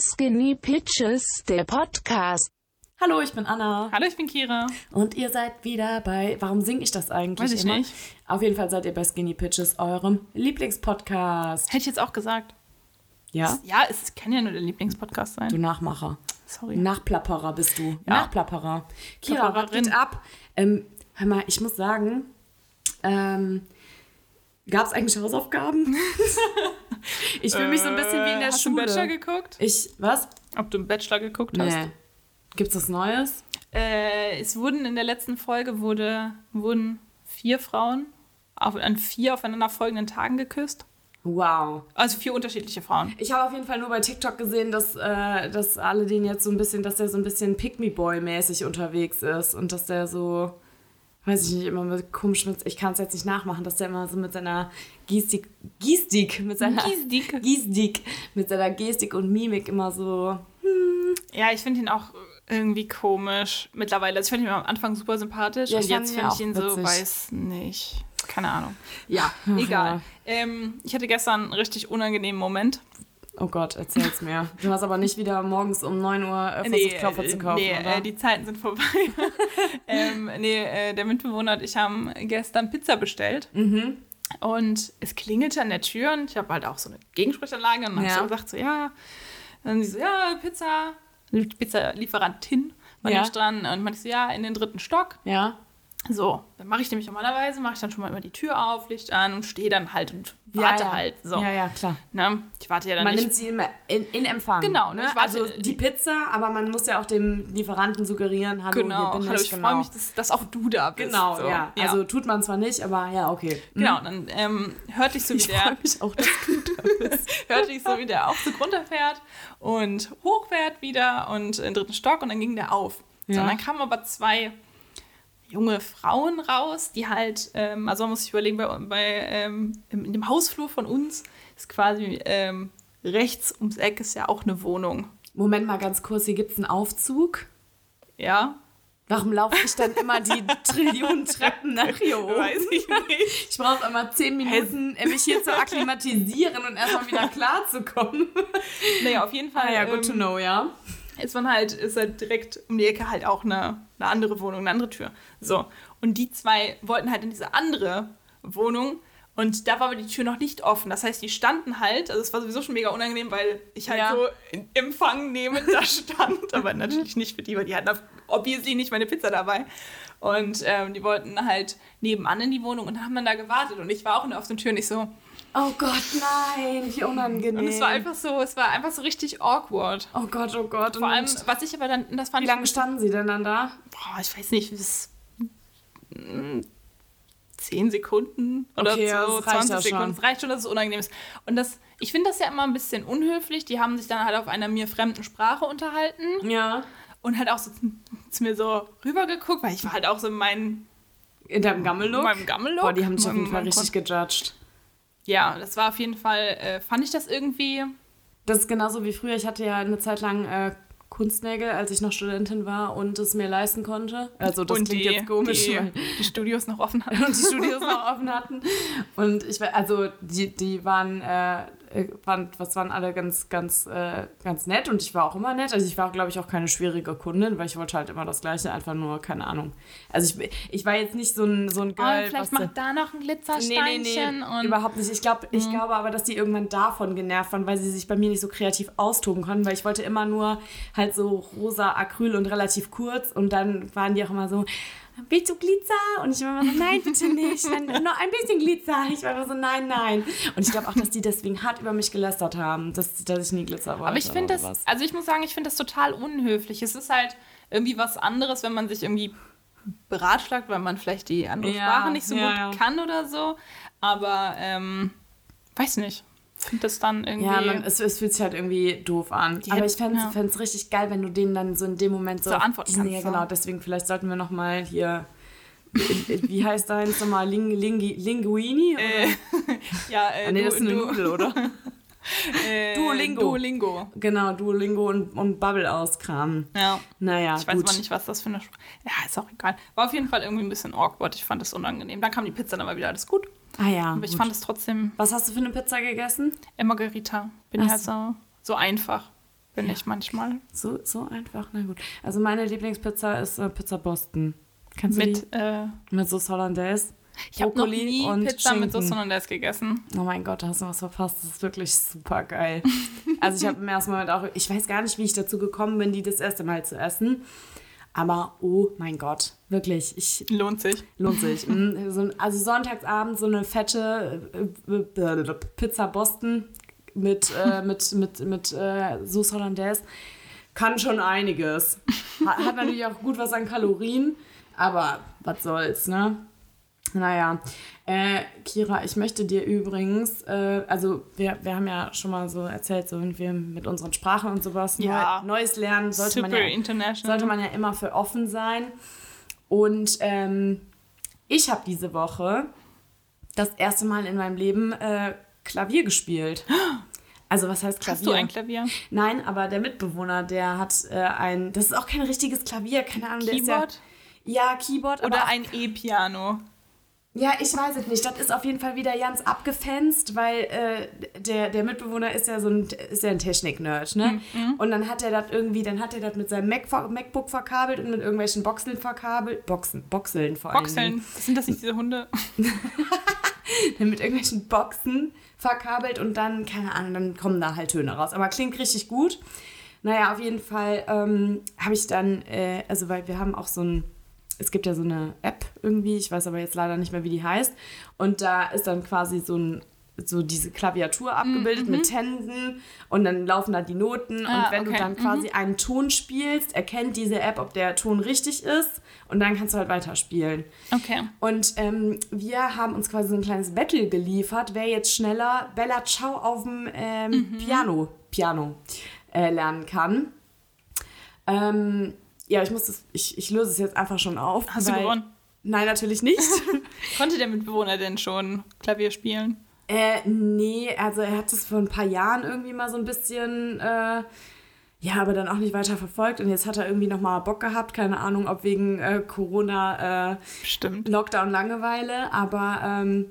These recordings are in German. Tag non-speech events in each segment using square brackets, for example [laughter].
Skinny Pitches, der Podcast. Hallo, ich bin Anna. Hallo, ich bin Kira. Und ihr seid wieder bei. Warum singe ich das eigentlich Weiß ich immer? nicht. Auf jeden Fall seid ihr bei Skinny Pitches, eurem Lieblingspodcast. Hätte ich jetzt auch gesagt. Ja? Ja, es kann ja nur der Lieblingspodcast sein. Du Nachmacher. Sorry. Nachplapperer bist du. Nachplapperer. Kira, geht ab? Ähm, hör mal, ich muss sagen, ähm, gab es eigentlich Hausaufgaben? [laughs] ich fühle mich so ein bisschen wie in der Äh, hast Schule. du Bachelor geguckt? ich, was? Ob du einen Bachelor geguckt hast? Nee. Gibt's was Neues? Äh, es wurden in der letzten Folge wurde, wurden vier Frauen auf, an vier aufeinander folgenden Tagen geküsst. Wow. Also vier unterschiedliche Frauen. Ich habe auf jeden Fall nur bei TikTok gesehen, dass, äh, dass alle den jetzt so ein bisschen, dass der so ein bisschen Pick-Me-Boy-mäßig unterwegs ist und dass der so, weiß ich nicht, immer mit komisch mit, ich kann es jetzt nicht nachmachen, dass der immer so mit seiner Gestik, Gestik, mit seiner [laughs] Gestik. Gestik, mit seiner Gestik und Mimik immer so, Ja, ich finde ihn auch irgendwie komisch mittlerweile. Also ich fand ihn am Anfang super sympathisch Ja, und jetzt finde ja ich ihn auch so, witzig. weiß nicht. Keine Ahnung. Ja, egal. [laughs] Ähm, ich hatte gestern einen richtig unangenehmen Moment. Oh Gott, erzähl's mir. Du hast aber nicht wieder morgens um 9 Uhr versucht, Klopfer zu kaufen, nee oder? äh, die Zeiten sind vorbei. [laughs] ähm, nee, äh, der Mitbewohner und ich haben gestern Pizza bestellt. Mhm. Und es klingelte an der Tür und ich habe halt auch so eine Gegensprechanlage und dann Ja. habe ich so gesagt, so ja. Und dann sie so, ja, Pizza, die Pizza-Lieferantin war Ja. dran und meinte so, ja, in den dritten Stock. ja? So, dann mache ich nämlich normalerweise, mache ich dann schon mal immer die Tür auf, Licht an und stehe dann halt und Ja, warte ja. halt. So. Ja, ja, klar. Ne? Ich warte ja dann Man nicht. nimmt sie immer in, in Empfang. Genau, ne? Ne? Ich warte- Also die Pizza, aber man muss ja auch dem Lieferanten suggerieren, hallo, genau, hier bin hallo, ich, ich genau. freue mich, dass, dass auch du da bist. Genau, so. ja. Also tut man zwar nicht, aber ja, okay. Hm. Genau, dann ähm, hörte ich so, wie Ich der, mich auch, dass du da [laughs] bist. hörte ich so, wie der Aufzug runterfährt und hochfährt wieder und in den dritten Stock und dann ging der auf. So, Ja. und dann kamen aber zwei junge Frauen raus, die halt, ähm, also man muss sich überlegen, bei, bei ähm, in dem Hausflur von uns ist quasi ähm, rechts ums Eck ist ja auch eine Wohnung. Moment mal ganz kurz, hier gibt es einen Aufzug. Ja, Warum laufe ich dann immer die [laughs] Trillionen Treppen nach hier oben? weiß ich nicht. Ich brauche immer zehn Minuten, mich hier zu akklimatisieren und erstmal wieder klarzukommen. Naja, auf jeden Fall. Ah ja, good to ähm, know, ja. Ist man halt, ist halt direkt um die Ecke halt auch eine, eine andere Wohnung, eine andere Tür. So. Und die zwei wollten halt in diese andere Wohnung und da war aber die Tür noch nicht offen. Das heißt, die standen halt, also es war sowieso schon mega unangenehm, weil ich halt Ja. so in Empfang nehmend da [laughs] stand, aber natürlich nicht für die, weil die hatten auf- obviously nicht meine Pizza dabei. Und ähm, die wollten halt nebenan in die Wohnung und haben dann da gewartet. Und ich war auch in der offenen Tür nicht so. Oh Gott, nein, wie unangenehm. Und es war einfach so, es war einfach so richtig awkward. Oh Gott, oh Gott. Vor allem, was ich aber dann, das fand wie lange standen sie denn dann da? boah, ich weiß nicht, bis mm, 10 Sekunden oder Okay, so, das reicht 20 ja Sekunden. Es reicht schon, dass es unangenehm ist. Und das, ich finde das ja immer ein bisschen unhöflich. Die haben sich dann halt auf einer mir fremden Sprache unterhalten Ja. und halt auch so zu, mir so rübergeguckt, weil ich war halt auch so in meinem, In deinem Gammellook? in meinem Gammellook. Boah, die haben dich auf jeden Fall richtig gejudged. Ja, das war auf jeden Fall, äh, fand ich das irgendwie, Das ist genauso wie früher. Ich hatte ja eine Zeit lang äh, Kunstnägel, als ich noch Studentin war und es mir leisten konnte. Also das und klingt die, jetzt komisch, die, die Studios noch offen [laughs] hatten. und die Studios noch offen hatten. Und ich also die, die waren, äh, äh, waren, was waren alle ganz, ganz, äh, ganz nett und ich war auch immer nett. Also ich war, glaube ich, auch keine schwierige Kundin, weil ich wollte halt immer das Gleiche, einfach nur, keine Ahnung. Also ich, ich war jetzt nicht so ein, so ein Oh, Girl, vielleicht was macht da noch ein Nee, Glitzersteinchen nee, nee, und überhaupt nicht. Ich, glaub, ich glaube aber, dass die irgendwann davon genervt waren, weil sie sich bei mir nicht so kreativ austoben konnten, weil ich wollte immer nur halt so rosa Acryl und relativ kurz und dann waren die auch immer so, willst du Glitzer? Und ich war immer so, nein, bitte nicht, dann noch ein bisschen Glitzer. Ich war immer so, nein, nein. Und ich glaube auch, dass die deswegen hart über mich gelästert haben, dass, dass ich nie Glitzer wollte. Aber ich finde das, sowas. also ich muss sagen, ich finde das total unhöflich. Es ist halt irgendwie was anderes, wenn man sich irgendwie beratschlagt, weil man vielleicht die andere Ja, Sprache nicht so ja, gut ja. kann oder so. Aber, ähm, weiß nicht. Finde das dann irgendwie. Ja, man, es, es fühlt sich halt irgendwie doof an. Die Aber ich fände es ja. richtig geil, wenn du denen dann so in dem Moment so, So antworten Ja, kannst, genau, so. deswegen vielleicht sollten wir nochmal hier. Wie heißt deins nochmal? Ling, Lingi, Linguini? Äh, [laughs] ja, äh, Ah, nee, das ist eine du, Nudel, oder? [laughs] äh, Duolingo. Duolingo. genau, Duolingo und, und Bubble auskramen. Ja. Naja, Ich weiß gut. aber nicht, was das für eine. Sp ja, ist auch egal. War auf jeden Fall irgendwie ein bisschen awkward. Ich fand das unangenehm. Dann kam die Pizza, dann war wieder alles gut. Ah ja, Aber ich gut. fand es trotzdem Was hast du für eine Pizza gegessen? äh, Margarita. Bin Ach ich halt so, so einfach. bin ich manchmal. So, so einfach, na gut. Also meine Lieblingspizza ist äh, Pizza Boston. Kennst du Mit, äh, die? Mit Sauce Hollandaise. Ich habe noch nie Pizza mit Schinken. Soße Hollandaise gegessen. Oh mein Gott, da hast du was verpasst. Das ist wirklich super geil. [laughs] Also ich habe im ersten Moment auch, ich weiß gar nicht, wie ich dazu gekommen bin, die das erste Mal zu essen. Aber oh mein Gott, wirklich, ich Lohnt sich. lohnt sich. [laughs] Ein- also sonntagsabend so eine fette äh, äh, Pizza Boston mit, äh, [laughs] mit, mit, mit äh, Sauce Hollandaise kann schon einiges. Hat, hat natürlich auch gut was an Kalorien, aber was soll's, ne? Naja, äh, Kira, ich möchte dir übrigens, äh, also wir, wir haben ja schon mal so erzählt, so wenn wir mit unseren Sprachen und sowas Ja. neu, Neues lernen, sollte Super man ja international. sollte man ja immer für offen sein. Und ähm, ich habe diese Woche das erste Mal in meinem Leben äh, Klavier gespielt. Also was heißt Klavier? Hast du ein Klavier? Nein, aber der Mitbewohner, der hat äh, ein, das ist auch kein richtiges Klavier, keine Ahnung, der Keyboard? ist ja, ja Keyboard, Oder ein E-Piano? Ja, ich weiß es nicht. Das ist auf jeden Fall wieder ganz abgefenst, weil äh, der, der Mitbewohner ist ja so ein, ist ja ein Technik-Nerd, ne? Und dann hat er das irgendwie, dann hat er das mit seinem Mac, MacBook verkabelt und mit irgendwelchen Boxeln verkabelt. Boxen, Boxeln vor allem. Boxeln. Sind das nicht diese Hunde? [laughs] mit irgendwelchen Boxen verkabelt und dann, keine Ahnung, dann kommen da halt Töne raus. Aber klingt richtig gut. Naja, auf jeden Fall ähm, habe ich dann, äh, also weil wir haben auch so ein, es gibt ja so eine App irgendwie, ich weiß aber jetzt leider nicht mehr, wie die heißt. Und da ist dann quasi so ein so diese Klaviatur abgebildet mit Händen und dann laufen da die Noten Ah, und wenn du okay. dann quasi einen Ton spielst, erkennt diese App, ob der Ton richtig ist und dann kannst du halt weiterspielen. Okay. Und ähm, wir haben uns quasi so ein kleines Battle geliefert, wer jetzt schneller Bella Ciao auf dem ähm, Mhm. Piano, Piano äh, lernen kann. Ähm, ja, ich muss das, ich, ich löse es jetzt einfach schon auf. Hast du gewonnen? Nein, natürlich nicht. [laughs] [laughs] Konnte der Mitbewohner denn schon Klavier spielen? äh, nee, also er hat es vor ein paar Jahren irgendwie mal so ein bisschen, äh, ja, aber dann auch nicht weiter verfolgt. Und jetzt hat er irgendwie nochmal Bock gehabt, keine Ahnung, ob wegen äh, Corona. Äh, Stimmt. Lockdown Langeweile, aber ähm,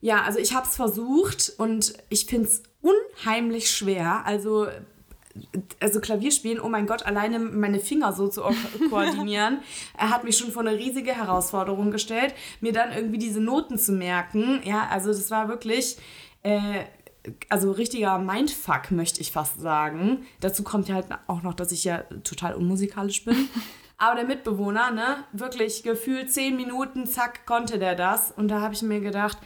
ja, also ich habe es versucht und ich finde es unheimlich schwer. Also also Klavierspielen, oh mein Gott, alleine meine Finger so zu ko- [laughs] koordinieren, er hat mich schon vor eine riesige Herausforderung gestellt, mir dann irgendwie diese Noten zu merken. Ja, also das war wirklich, äh, also richtiger Mindfuck, möchte ich fast sagen. Dazu kommt ja halt auch noch, dass ich ja total unmusikalisch bin. [laughs] Aber der Mitbewohner, ne, wirklich gefühlt zehn Minuten, zack, konnte der das. Und da habe ich mir gedacht,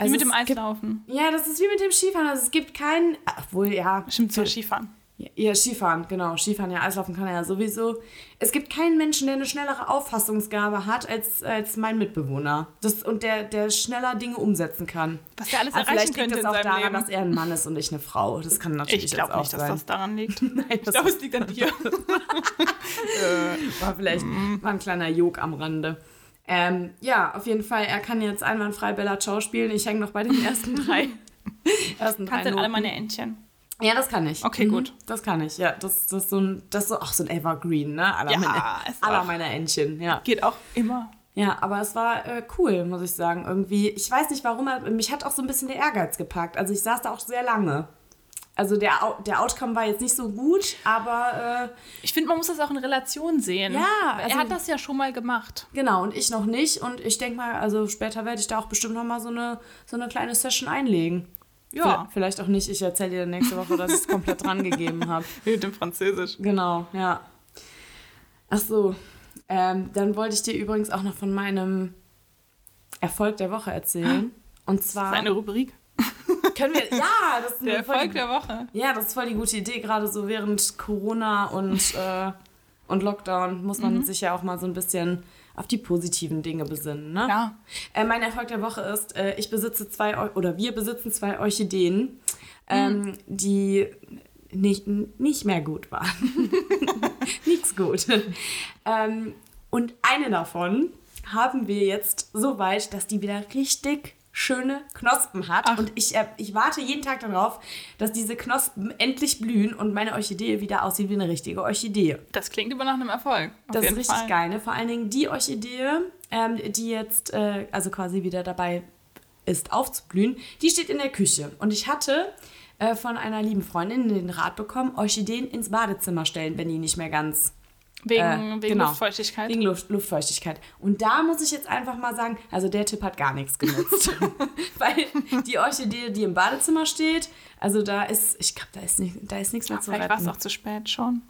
Wie mit dem es gibt- Eislaufen. ja, das ist wie mit dem Skifahren. Also es gibt keinen, obwohl ja, Stimmt, so Skifahren. Ja, Skifahren, genau.Skifahren, ja, Eislaufen kann er ja sowieso. Es gibt keinen Menschen, der eine schnellere Auffassungsgabe hat als, als mein Mitbewohner. Das, und der, der schneller Dinge umsetzen kann. Was der alles Aber erreichen vielleicht liegt es in auch daran, Leben. dass er ein Mann ist und ich eine Frau. Das kann natürlich Ich jetzt glaube auch nicht, dass sein. das daran liegt. [laughs] Nein, Ich das glaube, es liegt an dir. [laughs] war vielleicht war ein kleiner Jog am Rande. Ähm, ja, auf jeden Fall, er kann jetzt einwandfrei Bella Ciao spielen. Ich hänge noch bei den ersten drei. [laughs] ersten drei Kannst du alle meine Entchen? Ja, das kann ich. Okay, gut. Das kann ich, ja. Das, das ist so ein, das ist so, ach, so ein Evergreen, ne? Aller, Ja, meine, ist aller auch- meiner Entchen, ja. Geht auch immer. Ja, aber es war äh, cool, muss ich sagen. Irgendwie, ich weiß nicht warum, aber mich hat auch so ein bisschen der Ehrgeiz gepackt. Also ich saß da auch sehr lange. Also der, der Outcome war jetzt nicht so gut, aber äh, Ich finde, man muss das auch in Relation sehen. Ja, er also- hat das ja schon mal gemacht. genau, und ich noch nicht. Und ich denke mal, also später werde ich da auch bestimmt noch mal so eine, so eine kleine Session einlegen. Ja. Vielleicht, auch nicht. Ich erzähle dir nächste Woche, dass ich es komplett dran gegeben habe. [laughs] Mit dem Französisch. Genau, ja. Ach so, ähm, dann wollte ich dir übrigens auch noch von meinem Erfolg der Woche erzählen. Und zwar Seine Rubrik. können wir, ja, das [laughs] ist, Der eine Erfolg die, der Woche. ja, das ist voll die gute Idee. Gerade so während Corona und, äh, und Lockdown muss man sich ja auch mal so ein bisschen auf die positiven Dinge besinnen. Ne? Ja. Äh, mein Erfolg der Woche ist, äh, ich besitze zwei, Eu oder wir besitzen zwei Orchideen, ähm, die nicht, nicht mehr gut waren. [laughs] Nichts gut. Ähm, und eine davon haben wir jetzt so weit, dass die wieder richtig schöne Knospen hat. Ach. Und ich, äh, ich warte jeden Tag darauf, dass diese Knospen endlich blühen und meine Orchidee wieder aussieht wie eine richtige Orchidee. Das klingt aber nach einem Erfolg. Auf Das ist richtig Fall. geil. Ne? Vor allen Dingen die Orchidee, ähm, die jetzt äh, also quasi wieder dabei ist aufzublühen, die steht in der Küche. Und ich hatte äh, von einer lieben Freundin den Rat bekommen, Orchideen ins Badezimmer stellen, wenn die nicht mehr ganz Wegen, Äh, wegen genau. Luftfeuchtigkeit. Wegen Luft, Luftfeuchtigkeit. Und da muss ich jetzt einfach mal sagen, also der Tipp hat gar nichts genutzt. [laughs] [laughs] Weil die Orchidee, die im Badezimmer steht, also da ist, ich glaube, da ist, nicht, da ist nichts mehr zu Vielleicht war es retten. auch zu spät schon.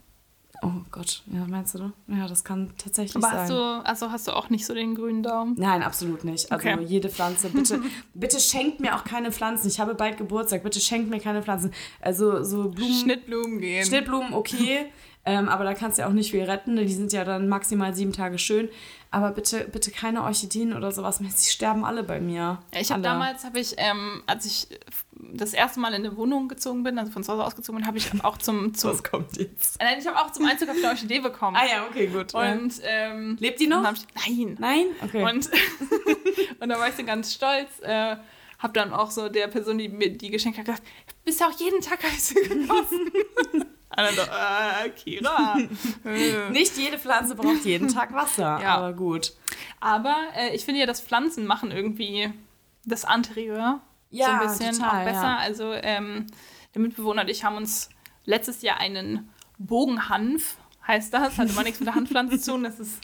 Oh Gott, ja, meinst du? Ja, das kann tatsächlich Aber sein. hast du, also hast du auch nicht so den grünen Daumen? Nein, absolut nicht. Also Okay. jede Pflanze, bitte, [laughs] bitte schenkt mir auch keine Pflanzen. Ich habe bald Geburtstag, bitte schenkt mir keine Pflanzen. Also so Blumen, Schnittblumen gehen. Schnittblumen, okay. Ähm, aber da kannst du ja auch nicht viel retten. ne? Die sind ja dann maximal sieben Tage schön. Aber bitte, bitte keine Orchideen oder sowas mehr. Sie sterben alle bei mir. Ich habe damals, habe ich, ähm, als ich das erste Mal in eine Wohnung gezogen bin, also von zu Hause ausgezogen bin, habe ich [laughs] auch zum, zum Was kommt jetzt? Nein, ich habe auch zum Einzug auf eine Orchidee bekommen. Ah ja, okay, gut. Und ähm, Lebt die noch? Ich, nein. Nein? Okay. Und, [laughs] und da war ich so ganz stolz. Äh, hab dann auch so der Person, die mir die geschenkt hat, gesagt, bist ja auch jeden Tag. Und dann [laughs] so, äh, Kira. [laughs] Nicht jede Pflanze braucht jeden Tag Wasser, Ja. aber gut. Aber äh, ich finde ja, dass Pflanzen machen irgendwie das Anterieur so Ja, ein bisschen total, auch besser. ja. Also ähm, der Mitbewohner und ich haben uns letztes Jahr einen Bogenhanf, heißt das, hat aber nichts mit der Handpflanze zu tun. Das ist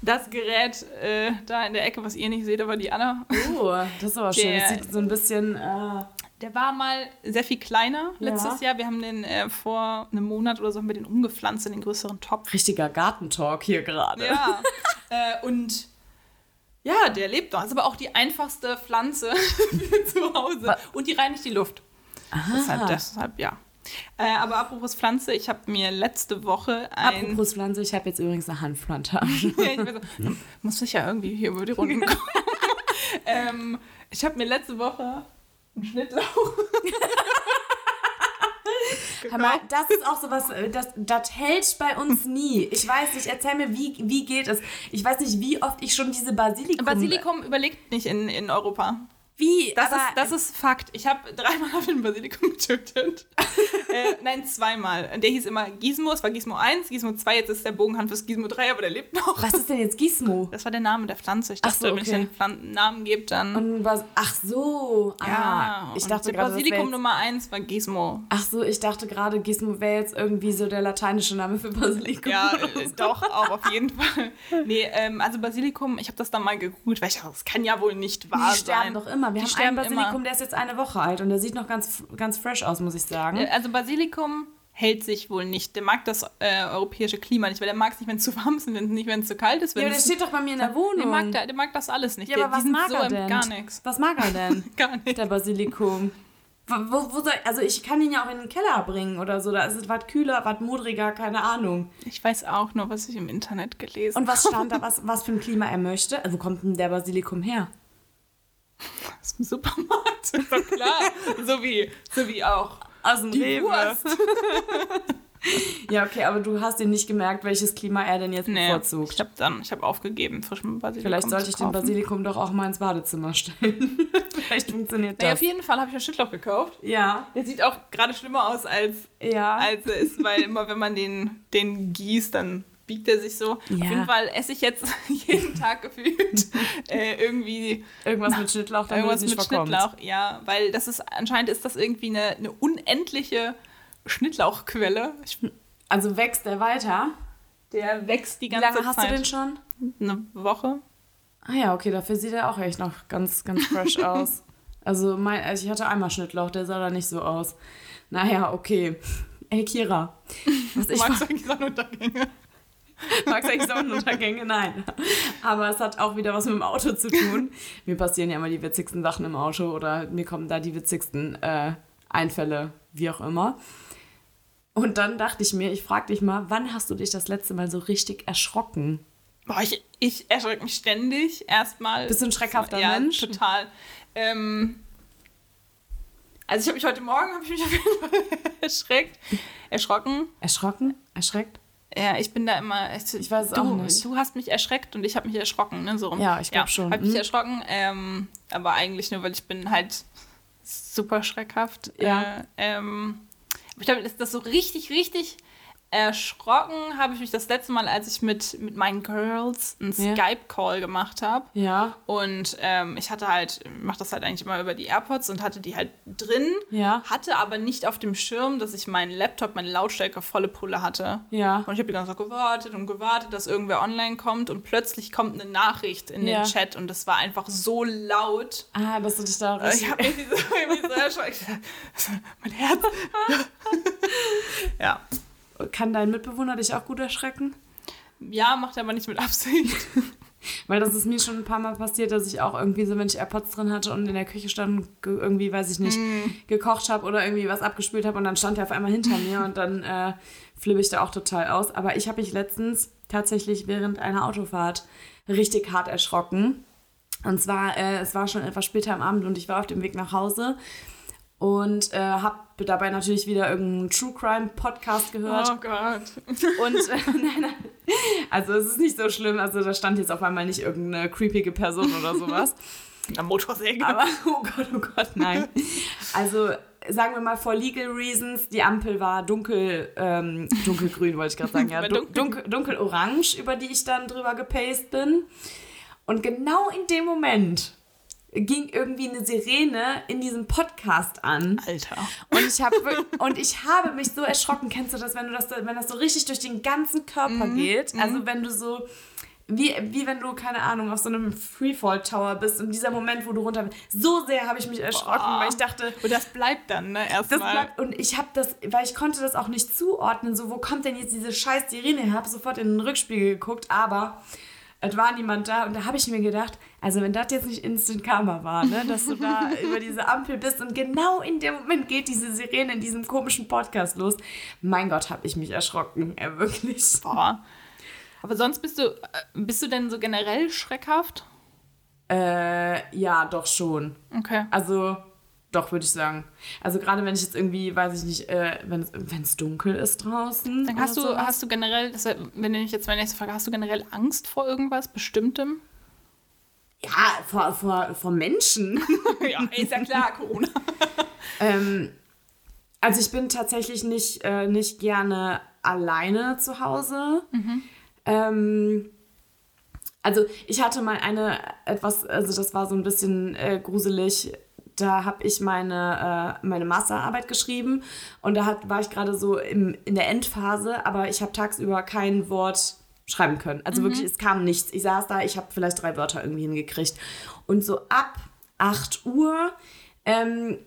das Gerät äh, da in der Ecke, was ihr nicht seht, aber die Anna. Oh, das ist aber schön. Der- Das sieht so ein bisschen. Äh, Der war mal sehr viel kleiner letztes Ja. Jahr. Wir haben den äh, vor einem Monat oder so haben wir den umgepflanzt in den größeren Topf. richtiger Gartentalk hier gerade. Ja. [laughs] äh, und ja, der lebt noch. Das ist aber auch die einfachste Pflanze [laughs] zu Hause. Wa- Und die reinigt die Luft. Deshalb, deshalb ja. Äh, aber apropos Pflanze, ich habe mir letzte Woche ein. Apropos Pflanze, ich habe jetzt übrigens eine Handplantage. [laughs] Ja, so, muss ich ja irgendwie hier über die Runden kommen. ähm, ich habe mir letzte Woche einen Schnittlauch. [laughs] Hör mal, das ist auch sowas, äh, das, das hält bei uns nie. Ich weiß nicht, erzähl mir, wie, wie geht es? Ich weiß nicht, wie oft ich schon diese Basilikum... Basilikum überlebt nicht in, in Europa. Wie? Das, ist, das ist Fakt. Ich habe [laughs] dreimal auf den Basilikum getötet. [laughs] äh, nein, zweimal. Und Der hieß immer Gizmo, es war Gizmo 1, Gizmo 2, jetzt ist der Bogenhanf fürs Gizmo 3, aber der lebt noch. Was ist denn jetzt Gizmo? Das war der Name der Pflanze. Ich Ach dachte, so, wenn ich okay. den Pflanzen Namen gebe, dann. Und was, ach so. ah, ich und dachte der gerade, Basilikum jetzt, Nummer 1 war Gizmo. Ach so, ich dachte gerade, Gizmo wäre jetzt irgendwie so der lateinische Name für Basilikum. Ja, äh, doch, auch auf jeden [laughs] Fall. Nee, ähm, also Basilikum, ich habe das dann mal gegoogelt, weil ich dachte, das kann ja wohl nicht wahr Die sterben sein. doch immer. Wir Die haben einen Basilikum, immer. der ist jetzt eine Woche alt und der sieht noch ganz, ganz fresh aus, muss ich sagen. Äh, Also Basilikum hält sich wohl nicht. Der mag das äh, europäische Klima nicht, weil der mag es nicht, wenn es zu warm ist und nicht, wenn es zu kalt ist. Ja, aber der steht doch bei mir in der [laughs] Wohnung. Der mag, der, der mag das alles nicht. ja, der, aber was die sind mag so er denn? Gar nichts. Was mag er denn? [laughs] Gar nicht. Der Basilikum. Wo, wo, soll, also ich kann ihn ja auch in den Keller bringen oder so. Da ist es was kühler, was modriger, keine Ahnung. Ich weiß auch nur, was ich im Internet gelesen Und was stand da, was, was für ein Klima er möchte? Also wo kommt denn der Basilikum her? Aus dem Supermarkt. [laughs] Ist doch klar. so, wie, so wie auch. Aus dem Die Wurst. [laughs] Ja, okay, aber du hast ihn nicht gemerkt, welches Klima er denn jetzt Nee, bevorzugt. ich habe dann, ich habe aufgegeben, frischen Basilikum Vielleicht sollte ich den. Basilikum doch auch mal ins Badezimmer stellen. [laughs] Vielleicht funktioniert Nee, das. auf jeden Fall habe ich einen Schnittlauch gekauft. ja, Der sieht auch gerade schlimmer aus, als, ja. als er ist, weil immer, wenn man den, den gießt, dann biegt er sich so. Ja. Auf jeden Fall esse ich jetzt [laughs] jeden Tag gefühlt äh, irgendwie Irgendwas mit Schnittlauch, damit irgendwas nicht mit verkommt. Schnittlauch. Ja, weil das ist, anscheinend ist das irgendwie eine, eine unendliche Schnittlauchquelle. Ich, Also wächst er weiter. der wächst die Wie ganze lange hast Zeit. du den schon? Eine Woche. Ah ja, okay, dafür sieht er auch echt noch ganz, ganz fresh [laughs] aus. Also, mein, also ich hatte einmal Schnittlauch, der sah da nicht so aus. Naja, okay. Ey, Kira. Was Du ich magst eigentlich Sonnenuntergänge. [laughs] magst eigentlich Sonnenuntergänge? Nein. Aber es hat auch wieder was mit dem Auto zu tun. Mir passieren ja immer die witzigsten Sachen im Auto oder mir kommen da die witzigsten äh, Einfälle, wie auch immer. Und dann dachte ich mir, ich frage dich mal, wann hast du dich das letzte Mal so richtig erschrocken? Boah, ich, ich erschrecke mich ständig. Erstmal. Bist du ein schreckhafter ja, Mensch? total. Ähm, also ich habe mich heute Morgen habe ich mich auf jeden Fall [laughs] erschreckt, erschrocken. Erschrocken? Erschreckt? Ja, ich bin da immer. Ich, Ich weiß es du, auch nicht. Du hast mich erschreckt und ich habe mich erschrocken, ne? So rum. Ja, ich glaub schon. Habe mich Mhm. erschrocken, ähm, aber eigentlich nur, weil ich bin halt super schreckhaft. Ja. Äh, ähm, ich glaube, dass das so richtig, richtig Erschrocken habe ich mich das letzte Mal, als ich mit, mit meinen Girls einen Ja. Skype-Call gemacht habe. Ja. Und ähm, ich hatte halt, mache das halt eigentlich immer über die AirPods und hatte die halt drin, Ja. hatte aber nicht auf dem Schirm, dass ich meinen Laptop, meine Lautstärke volle Pulle hatte. Ja. Und ich habe die ganze Zeit gewartet und gewartet, dass irgendwer online kommt und plötzlich kommt eine Nachricht in Ja. den Chat und das war einfach so laut. Ah, dass du dich da Äh, richtig... Ich habe mich so, irgendwie so erschrocken. [laughs] mein Herz. [laughs] ja. Kann dein Mitbewohner dich auch gut erschrecken? Ja, macht er aber nicht mit Absicht. [laughs] Weil das ist mir schon ein paar Mal passiert, dass ich auch irgendwie so, wenn ich AirPods drin hatte und in der Küche stand irgendwie, weiß ich nicht, gekocht habe oder irgendwie was abgespült habe und dann stand er auf einmal hinter mir und dann äh, flippe ich da auch total aus. Aber ich habe mich letztens tatsächlich während einer Autofahrt richtig hart erschrocken. Und zwar, äh, es war schon etwas später am Abend und ich war auf dem Weg nach Hause und äh, habe dabei natürlich wieder irgendeinen True Crime Podcast gehört. Oh Gott. Und äh, [laughs] nein, nein. Also es ist nicht so schlimm. Also da stand jetzt auf einmal nicht irgendeine creepige Person oder sowas. [laughs] Eine Motorsäge. Aber [laughs] oh Gott, oh Gott, nein. Also sagen wir mal for legal reasons, die Ampel war dunkel, ähm, dunkelgrün, wollte ich gerade sagen, ja, dun dunkel, dunkelorange, über die ich dann drüber gepaced bin. Und genau in dem Moment ging irgendwie eine Sirene in diesem Podcast an. Alter. Und ich habe [laughs] und ich habe mich so erschrocken. Kennst du das, wenn du das, wenn das so richtig durch den ganzen Körper geht? Also wenn du so wie, wie wenn du, keine Ahnung, auf so einem Freefall Tower bist und dieser Moment, wo du runter bist. So sehr habe ich mich erschrocken, Boah. weil ich dachte, Und das bleibt dann, ne? das Erstmal. bleibt, und ich habe das, weil ich konnte das auch nicht zuordnen, so wo kommt denn jetzt diese scheiß Sirene her? Habe sofort in den Rückspiegel geguckt, aber es war niemand da und da habe ich mir gedacht, also wenn das jetzt nicht Instant Karma war, ne, dass du da [laughs] über diese Ampel bist und genau in dem Moment geht diese Sirene in diesem komischen Podcast los. Mein Gott, habe ich mich erschrocken, ja, wirklich. Boah. Aber sonst bist du, äh, bist du denn so generell schreckhaft? Äh, ja, doch schon. Okay. Also, doch, würde ich sagen. Also gerade wenn ich jetzt irgendwie, weiß ich nicht, äh, wenn es dunkel ist draußen. Dann hast du, sowas. hast du generell, das wenn ich jetzt meine nächste Frage, hast du generell Angst vor irgendwas Bestimmtem? Ja, vor, vor, vor Menschen. [laughs] ja, ist ja klar, Corona. [laughs] ähm, also ich bin tatsächlich nicht, äh, nicht gerne alleine zu Hause. Ähm, also ich hatte mal eine etwas, also das war so ein bisschen äh, gruselig. Da habe ich meine, äh, meine Masterarbeit geschrieben und da hat, war ich gerade so im, in der Endphase, aber ich habe tagsüber kein Wort schreiben können. Also wirklich, es kam nichts. Ich saß da, ich habe vielleicht drei Wörter irgendwie hingekriegt. Und so ab 8 Uhr ähm,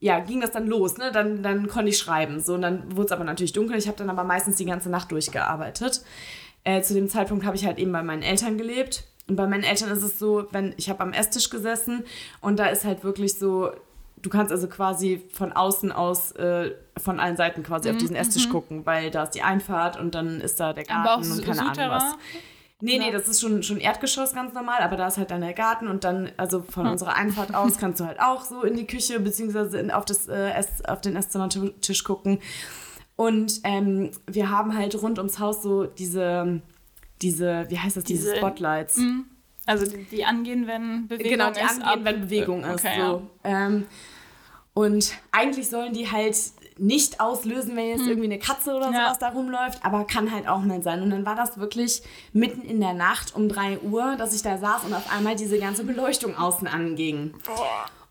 ja, ging das dann los, ne? Dann, dann konnte ich schreiben. So, und dann wurde es aber natürlich dunkel. Ich habe dann aber meistens die ganze Nacht durchgearbeitet. Äh, zu dem Zeitpunkt habe ich halt eben bei meinen Eltern gelebt. Und bei meinen Eltern ist es so, wenn ich habe am Esstisch gesessen und da ist halt wirklich so, du kannst also quasi von außen aus, äh, von allen Seiten quasi auf diesen Esstisch gucken, weil da ist die Einfahrt und dann ist da der Garten Aber auch und keine Ahnung was. Nee, nee, das ist schon, schon Erdgeschoss ganz normal, aber da ist halt dann der Garten und dann, also von unserer Einfahrt aus, kannst du halt auch so in die Küche beziehungsweise in, auf, das, äh, Ess, auf den Esszimmertisch gucken. Und ähm, wir haben halt rund ums Haus so diese, diese, wie heißt das, diese, Diese- Spotlights. Also die, die angehen, wenn Bewegung Genau, die ist. angehen, ab- wenn Bewegung ist. Okay, so. ähm, und eigentlich sollen die halt nicht auslösen, wenn jetzt irgendwie eine Katze oder Hm. Ja. sowas da rumläuft, aber kann halt auch mal sein. Und dann war das wirklich mitten in der Nacht um 3 Uhr, dass ich da saß und auf einmal diese ganze Beleuchtung außen anging.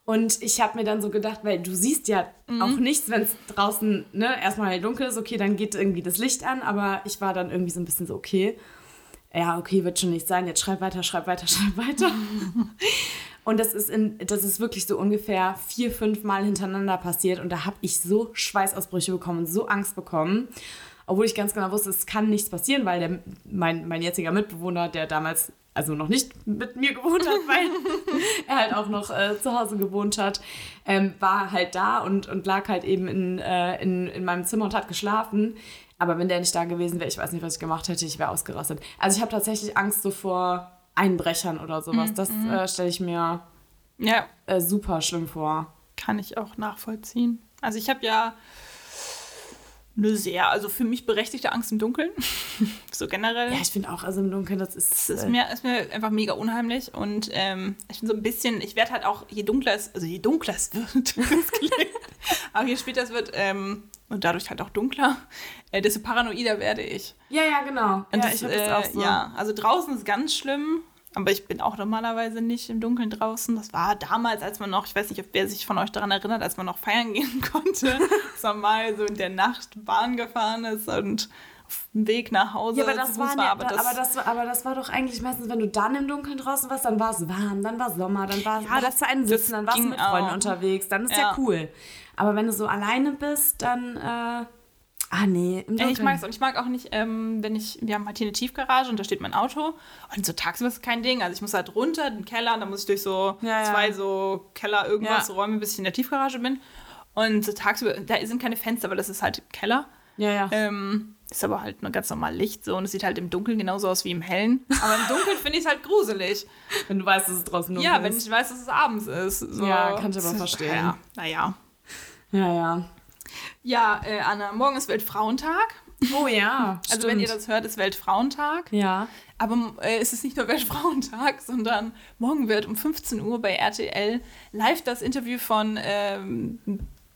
Und ich habe mir dann so gedacht, weil du siehst ja Mhm. auch nichts, wenn es draußen ne, erstmal dunkel ist, okay, dann geht irgendwie das Licht an, aber ich war dann irgendwie so ein bisschen so, okay, ja, okay, wird schon nicht sein, jetzt schreib weiter, schreib weiter, [laughs] schreib weiter. Und das ist, in, das ist wirklich so ungefähr vier, fünf Mal hintereinander passiert und da habe ich so Schweißausbrüche bekommen und so Angst bekommen. Obwohl ich ganz genau wusste, es kann nichts passieren, weil der, mein, mein jetziger Mitbewohner, der damals also noch nicht mit mir gewohnt hat, weil [laughs] er halt auch noch äh, zu Hause gewohnt hat, ähm, war halt da und, und lag halt eben in, äh, in, in meinem Zimmer und hat geschlafen. Aber wenn der nicht da gewesen wäre, ich weiß nicht, was ich gemacht hätte, ich wäre ausgerastet. Also ich habe tatsächlich Angst so vor Einbrechern oder sowas. Das äh, stelle ich mir Ja, äh, super schlimm vor. kann ich auch nachvollziehen. Also ich habe ja eine sehr, also für mich berechtigte Angst im Dunkeln. [laughs] so generell. Ja, ich finde auch, also im Dunkeln, das ist. Das ist äh, mir, ist mir einfach mega unheimlich und ähm, ich bin so ein bisschen, ich werde halt auch, je dunkler es, also je dunkler es wird, [laughs] aber je später es wird, ähm, und dadurch halt auch dunkler, äh, desto paranoider werde ich. Ja, ja, genau. Und ja, das, ich habe das äh, auch so. Ja, also draußen ist ganz schlimm, aber ich bin auch normalerweise nicht im Dunkeln draußen. Das war damals, als man noch, ich weiß nicht, wer sich von euch daran erinnert, als man noch feiern [laughs] gehen konnte, dass man mal so in der Nacht Bahn gefahren ist und auf dem Weg nach Hause Ja, aber das, war, ja, aber da, das, aber, das, war- aber das war doch eigentlich meistens, wenn du dann im Dunkeln draußen warst, dann war es warm, dann war Sommer, dann war Ja, ja, das- einen sitzen, dann warst du mit Freunden auch. unterwegs, dann ist ja. Ja. cool. Aber wenn du so alleine bist, dann, äh, ah nee, im Ja, Dunkeln. ich mag es und ich mag auch nicht, ähm, wenn ich, wir haben halt hier eine Tiefgarage und da steht mein Auto und so tagsüber ist es kein Ding. Also ich muss halt runter, in den Keller und dann muss ich durch so Ja, ja. zwei so Keller irgendwas Ja. Räume, bis ich in der Tiefgarage bin. Und so tagsüber, da sind keine Fenster, weil das ist halt Keller. ja, ja. Ähm, ist aber halt nur ganz normal Licht so und es sieht halt im Dunkeln genauso aus wie im Hellen. Aber im Dunkeln finde ich es halt gruselig. [laughs] wenn du weißt, dass es draußen dunkel Ja, wenn ist. ich weiß, dass es abends ist. So. Ja, kann ich aber verstehen. Ja, naja. Ja, ja. Ja, äh, Anna, morgen ist Weltfrauentag. Oh ja, [laughs] Also wenn ihr das hört, ist Weltfrauentag. Ja. Aber äh, es ist nicht nur Weltfrauentag, [laughs] sondern morgen wird um 15 Uhr bei RTL live das Interview von ähm,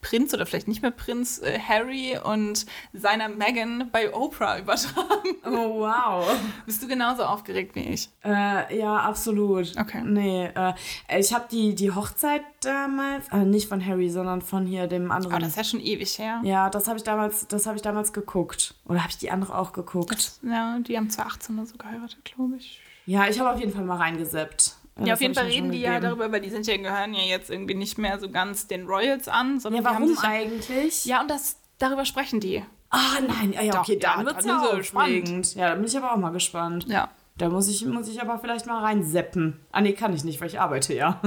Prinz oder vielleicht nicht mehr Prinz äh, Harry und seiner Meghan bei Oprah übertragen. [laughs] Oh, wow. Bist du genauso aufgeregt wie ich? Äh, ja, absolut. Okay. Nee, äh, ich habe die, die Hochzeit damals, äh, nicht von Harry, sondern von hier dem anderen. Aber das ist ja schon ewig her. ja, das habe ich damals, das habe ich damals geguckt. Oder habe ich die andere auch geguckt? Ja, die haben 2018 oder so geheiratet, glaube ich. Ja, ich habe auf jeden Fall mal reingeseppt. Ja, das auf jeden Fall reden die ja gegeben. darüber, weil die sind ja, gehören ja jetzt irgendwie nicht mehr so ganz den Royals an, sondern Ja, warum ja, eigentlich? Ja, und das, darüber sprechen die. Ah, nein, ja, Doch, okay, dann ja, wird es dann ja es spannend. Ja, da bin ich aber auch mal gespannt. Ja. Da muss ich, muss ich aber vielleicht mal reinseppen. Ah, nee, kann ich nicht, weil ich arbeite ja.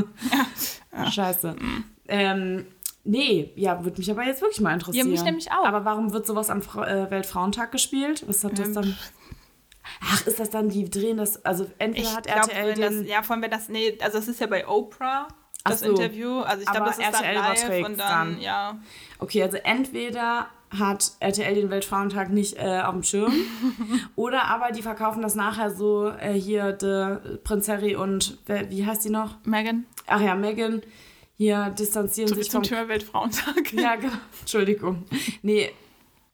[laughs] Scheiße. Ähm, nee, ja, würde mich aber jetzt wirklich mal interessieren. Ja, mich nämlich auch. Aber warum wird sowas am Fra äh, Weltfrauentag gespielt? Was hat das Ähm, dann? Ach, ist das dann, die drehen das, also entweder Ich hat RTL wenn das, den... ja, vor allem wenn das, nee, also es ist ja bei Oprah, das so. Interview. Also ich glaube, das ist RTL dann live und dann, dann. ja. Okay, also entweder hat RTL den Weltfrauentag nicht äh, auf dem Schirm [laughs] oder aber die verkaufen das nachher so, äh, hier, de, Prinz Harry und, wer, wie heißt die noch? Megan, Ach ja, Megan, hier distanzieren zurück sich zum vom Thema Weltfrauentag. Ja, genau. Entschuldigung. Nee,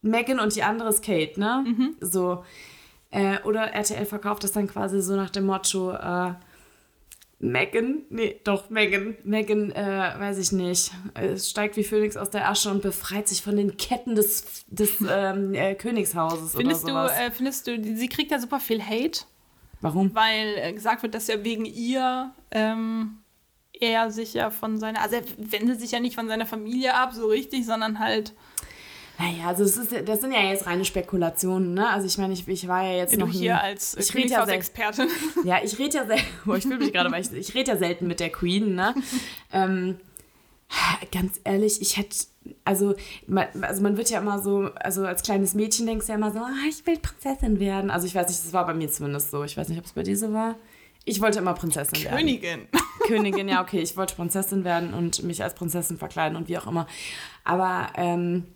Megan und die andere ist Kate, ne? Mhm. So. Äh, oder RTL verkauft das dann quasi so nach dem Motto, äh, Megan, nee, doch, Megan. Megan, äh, weiß ich nicht, äh, steigt wie Phönix aus der Asche und befreit sich von den Ketten des, des ähm, äh, Königshauses Findest du, oder sowas. äh, findest du, sie kriegt ja super viel Hate, Warum? weil äh, gesagt wird, dass ja wegen ihr ähm, er sich ja von seiner, also er wendet sich ja nicht von seiner Familie ab, so richtig, sondern halt Naja, also es ist, das sind ja jetzt reine Spekulationen, ne? Also ich meine, ich, ich war ja jetzt du noch nie... hier als äh, ich rede ja Königshausexpertin. [laughs] Ja, ich rede ja selten, [laughs] oh, ich fühle mich gerade, weil ich, [laughs] ich rede ja selten mit der Queen, ne? ähm, ganz ehrlich, ich hätte, also man, also man wird ja immer so, also als kleines Mädchen denkst du ja immer so, ah, ich will Prinzessin werden. Also ich weiß nicht, das war bei mir zumindest so. Ich weiß nicht, ob es bei dir so war. Ich wollte immer Prinzessin werden. Königin. Königin, ja, okay, ich wollte Prinzessin werden und mich als Prinzessin verkleiden und wie auch immer. Aber ähm,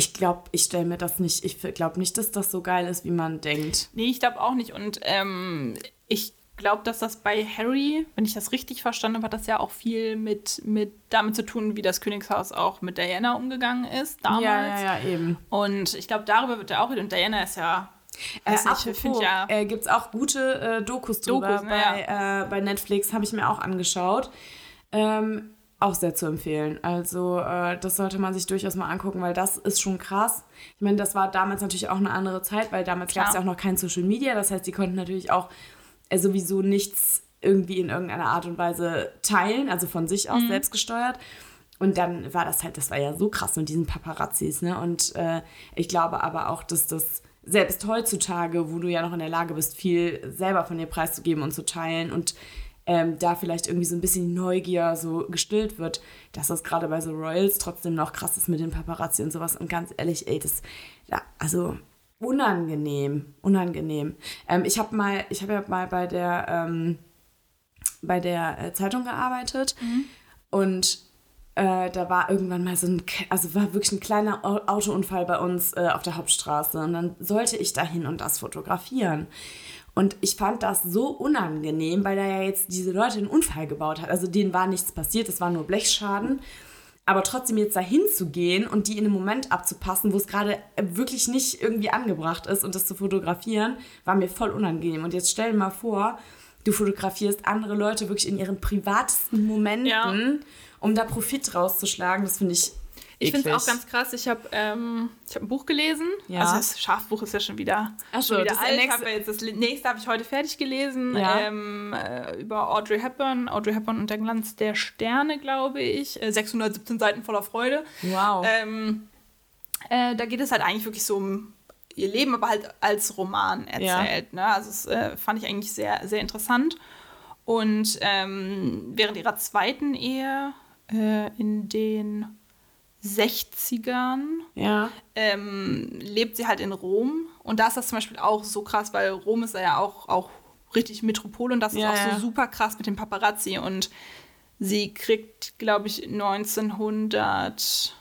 ich glaube, ich stelle mir das nicht, ich glaube nicht, dass das so geil ist, wie man denkt. Nee, ich glaube auch nicht. Und ähm, ich glaube, dass das bei Harry, wenn ich das richtig verstanden habe, hat das ja auch viel mit, mit damit zu tun, wie das Königshaus auch mit Diana umgegangen ist damals. Ja, ja, ja, eben. Und ich glaube, darüber wird er auch reden. Und Diana ist ja. Äh, apropos, ja- äh, gibt es auch gute äh, Dokus drüber Dokus, ne, bei, äh, bei Netflix, habe ich mir auch angeschaut. Ähm, auch sehr zu empfehlen. Also äh, das sollte man sich durchaus mal angucken, weil das ist schon krass. Ich meine, das war damals natürlich auch eine andere Zeit, weil damals gab es ja auch noch kein Social Media. Das heißt, die konnten natürlich auch äh, sowieso nichts irgendwie in irgendeiner Art und Weise teilen, also von sich Mhm. aus selbst gesteuert. Und dann war das halt, das war ja so krass mit diesen Paparazzis, ne? Und äh, ich glaube aber auch, dass das selbst heutzutage, wo du ja noch in der Lage bist, viel selber von dir preiszugeben und zu teilen und ähm, da vielleicht irgendwie so ein bisschen Neugier so gestillt wird, dass das gerade bei so Royals trotzdem noch krass ist mit den Paparazzi und sowas. Und ganz ehrlich, ey, das, ja, also unangenehm, unangenehm. Ähm, ich habe mal, ich habe ja mal bei der, ähm, bei der äh, Zeitung gearbeitet und äh, da war irgendwann mal so ein, also war wirklich ein kleiner Au- Autounfall bei uns äh, auf der Hauptstraße und dann sollte ich dahin und das fotografieren. Und ich fand das so unangenehm, weil da ja jetzt diese Leute einen Unfall gebaut hat. Also denen war nichts passiert, es war nur Blechschaden. Aber trotzdem jetzt dahin zu gehen und die in einem Moment abzupassen, wo es gerade wirklich nicht irgendwie angebracht ist und das zu fotografieren, war mir voll unangenehm. Und jetzt stell dir mal vor, du fotografierst andere Leute wirklich in ihren privatesten Momenten, Ja. um da Profit rauszuschlagen. Das finde ich. Ich finde es auch ganz krass. Ich habe ähm, ich hab ein Buch gelesen. Ja. Also das Schafbuch ist ja schon wieder, Ach so, schon wieder das alt. nächste- jetzt das nächste habe ich heute fertig gelesen. Ja. Ähm, äh, über Audrey Hepburn. Audrey Hepburn und der Glanz der Sterne, glaube ich. Äh, 617 Seiten voller Freude. Wow. Ähm, äh, da geht es halt eigentlich wirklich so um ihr Leben, aber halt als Roman erzählt. Ne? Also das äh, fand ich eigentlich sehr, sehr interessant. Und ähm, während ihrer zweiten Ehe äh, in den 60ern ja. ähm, lebt sie halt in Rom. Und da ist das zum Beispiel auch so krass, weil Rom ist ja auch, auch richtig Metropole und das Ja, ist auch ja. so super krass mit dem Paparazzi. Und sie kriegt, glaube ich, 1900.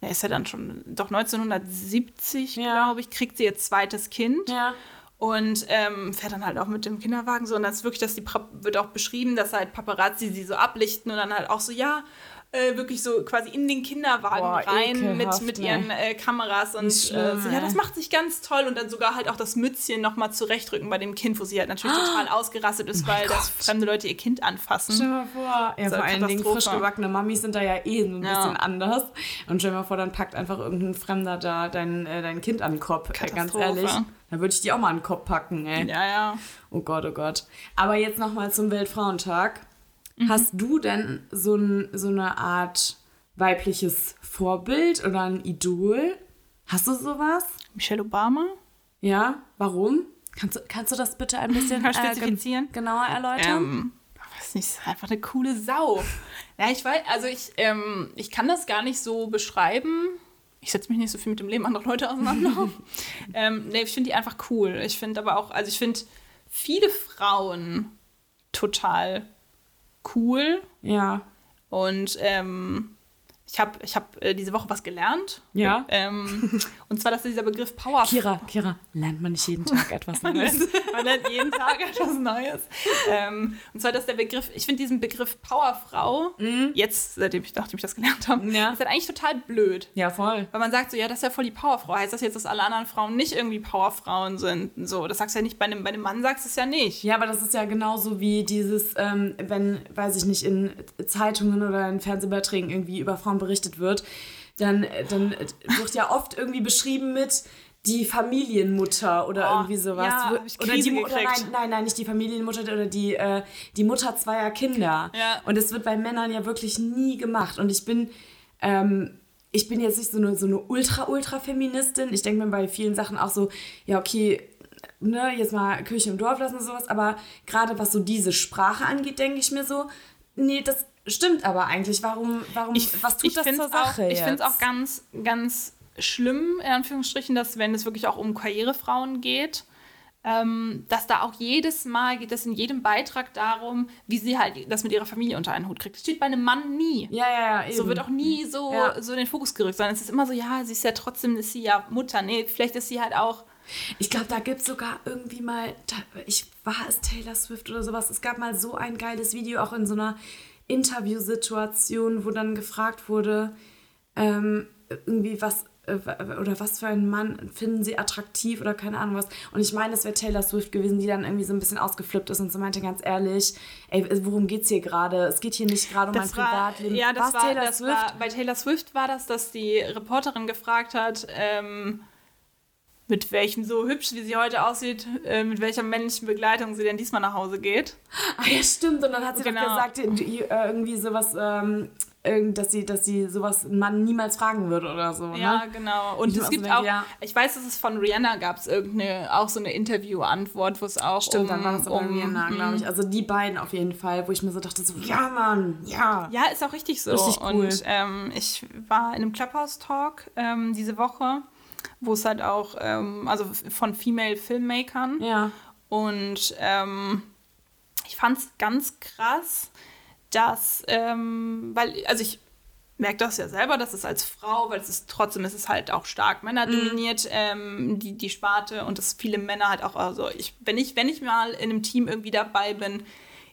Ja, ist ja dann schon, doch 1970, Ja. glaube ich, kriegt sie ihr zweites Kind. Und ähm, fährt dann halt auch mit dem Kinderwagen so. Und das ist wirklich, dass die wird auch beschrieben, dass halt Paparazzi sie so ablichten und dann halt auch so, ja, äh, wirklich so quasi in den Kinderwagen Boah, rein mit, ekelhaft, mit ne. ihren äh, Kameras und schlimm, äh, so, ja, das macht sich ganz toll und dann sogar halt auch das Mützchen nochmal zurechtrücken bei dem Kind, wo sie halt natürlich total ausgerastet ist, weil das fremde Leute ihr Kind anfassen. Stell dir mal vor, ja, So vor allen Dingen frisch gebackene Mamis sind da ja eh ein Ja. bisschen anders. Und stell dir mal vor, dann packt einfach irgendein Fremder da dein, äh, dein Kind an den Kopf. Äh, ganz ehrlich. Da würde ich die auch mal an den Kopf packen, ey. Ja, ja. Oh Gott, oh Gott. Aber jetzt nochmal zum Weltfrauentag. Hast du denn so, ein, so eine Art weibliches Vorbild oder ein Idol? Hast du sowas? Michelle Obama? Ja? Warum? Kannst du, kannst du das bitte ein bisschen [laughs] äh, spezifizieren? genauer erläutern? Ähm, ich weiß nicht, ist einfach eine coole Sau. Ja, ich weiß, also ich, ähm, ich kann das gar nicht so beschreiben. Ich setze mich nicht so viel mit dem Leben anderer Leute auseinander. [laughs] ähm, nee, ich finde die einfach cool. Ich finde aber auch, also ich finde viele Frauen total cool. ja. Und ähm, ich habe ich hab, äh, diese Woche was gelernt. Ja. Ähm, [laughs] und zwar, dass dieser Begriff Power Kira, Kira, lernt man nicht jeden Tag etwas Neues? Man lernt jeden Tag etwas Neues. Ähm, und zwar, dass der Begriff, ich finde diesen Begriff Powerfrau, jetzt, seitdem ich, nachdem ich das gelernt habe, Mhm. Ja. ist halt eigentlich total blöd. Ja, voll. Weil man sagt so, ja, das ist ja voll die Powerfrau. Heißt das jetzt, dass alle anderen Frauen nicht irgendwie Powerfrauen sind? So, das sagst du ja nicht bei einem, bei einem Mann, sagst du es ja nicht. Ja, aber das ist ja genauso wie dieses, ähm, wenn, weiß ich nicht, in Zeitungen oder in Fernsehbeiträgen irgendwie über Frauen berichtet wird, dann, dann wird ja oft irgendwie beschrieben mit die Familienmutter oder Oh, irgendwie sowas. ja, ich oder die oder nein, nein, nein, nicht die Familienmutter oder die, äh, die Mutter zweier Kinder. Ja. Und es wird bei Männern ja wirklich nie gemacht. Und ich bin, ähm, ich bin jetzt nicht so eine, so eine ultra-ultra-Feministin. Ich denke mir bei vielen Sachen auch so, ja, okay, ne, jetzt mal Kirche im Dorf lassen und sowas, aber gerade was so diese Sprache angeht, denke ich mir so, nee, das stimmt aber eigentlich. Warum, warum, was tut das find's zur Sache auch, Ich finde es auch ganz, ganz schlimm, in Anführungsstrichen, dass wenn es wirklich auch um Karrierefrauen geht, ähm, dass da auch jedes Mal geht es in jedem Beitrag darum, wie sie halt das mit ihrer Familie unter einen Hut kriegt. Das steht bei einem Mann nie. Ja, ja, ja. So wird auch nie so, Ja. so in den Fokus gerückt, sondern es ist immer so, ja, sie ist ja trotzdem, ist sie ja Mutter. Nee, vielleicht ist sie halt auch. Ich glaube, da gibt es sogar irgendwie mal, ich war es Taylor Swift oder sowas, es gab mal so ein geiles Video, auch in so einer Interviewsituation, wo dann gefragt wurde, ähm, irgendwie was, äh, oder was für einen Mann finden sie attraktiv oder keine Ahnung was. Und ich meine, es wäre Taylor Swift gewesen, die dann irgendwie so ein bisschen ausgeflippt ist und so meinte ganz ehrlich, ey, worum geht's hier gerade? Es geht hier nicht gerade um mein Privatleben. ja, das War's war, Taylor das Swift? war, bei Taylor Swift war das, dass die Reporterin gefragt hat, ähm, mit welchem so hübsch, wie sie heute aussieht, äh, mit welcher männlichen Begleitung sie denn diesmal nach Hause geht. Ah ja, stimmt. Und dann hat sie Genau. doch gesagt, die, äh, irgendwie sowas, ähm, dass sie, dass sie sowas einen Mann niemals fragen würde oder so. Ja, Ne? genau. Und Ich es gibt so denke, auch, ja. ich weiß, dass es von Rihanna gab es irgendeine, auch so eine Interview-Antwort, wo es auch Stimmt, um, dann war aber um, Rihanna, glaube ich. Also die beiden auf jeden Fall, wo ich mir so dachte, so, ja, Mann, ja. Ja, ist auch richtig so. Richtig cool. Und ähm, ich war in einem Clubhouse-Talk ähm, diese Woche, wo es halt auch, ähm, also von Female Filmmakern. Ja. Und ähm, ich fand es ganz krass, dass, ähm, weil, also ich merke das ja selber, dass es als Frau, weil es ist trotzdem ist es halt auch stark Männer dominiert, ähm, die, die Sparte und dass viele Männer halt auch, also ich, wenn ich, wenn ich mal in einem Team irgendwie dabei bin,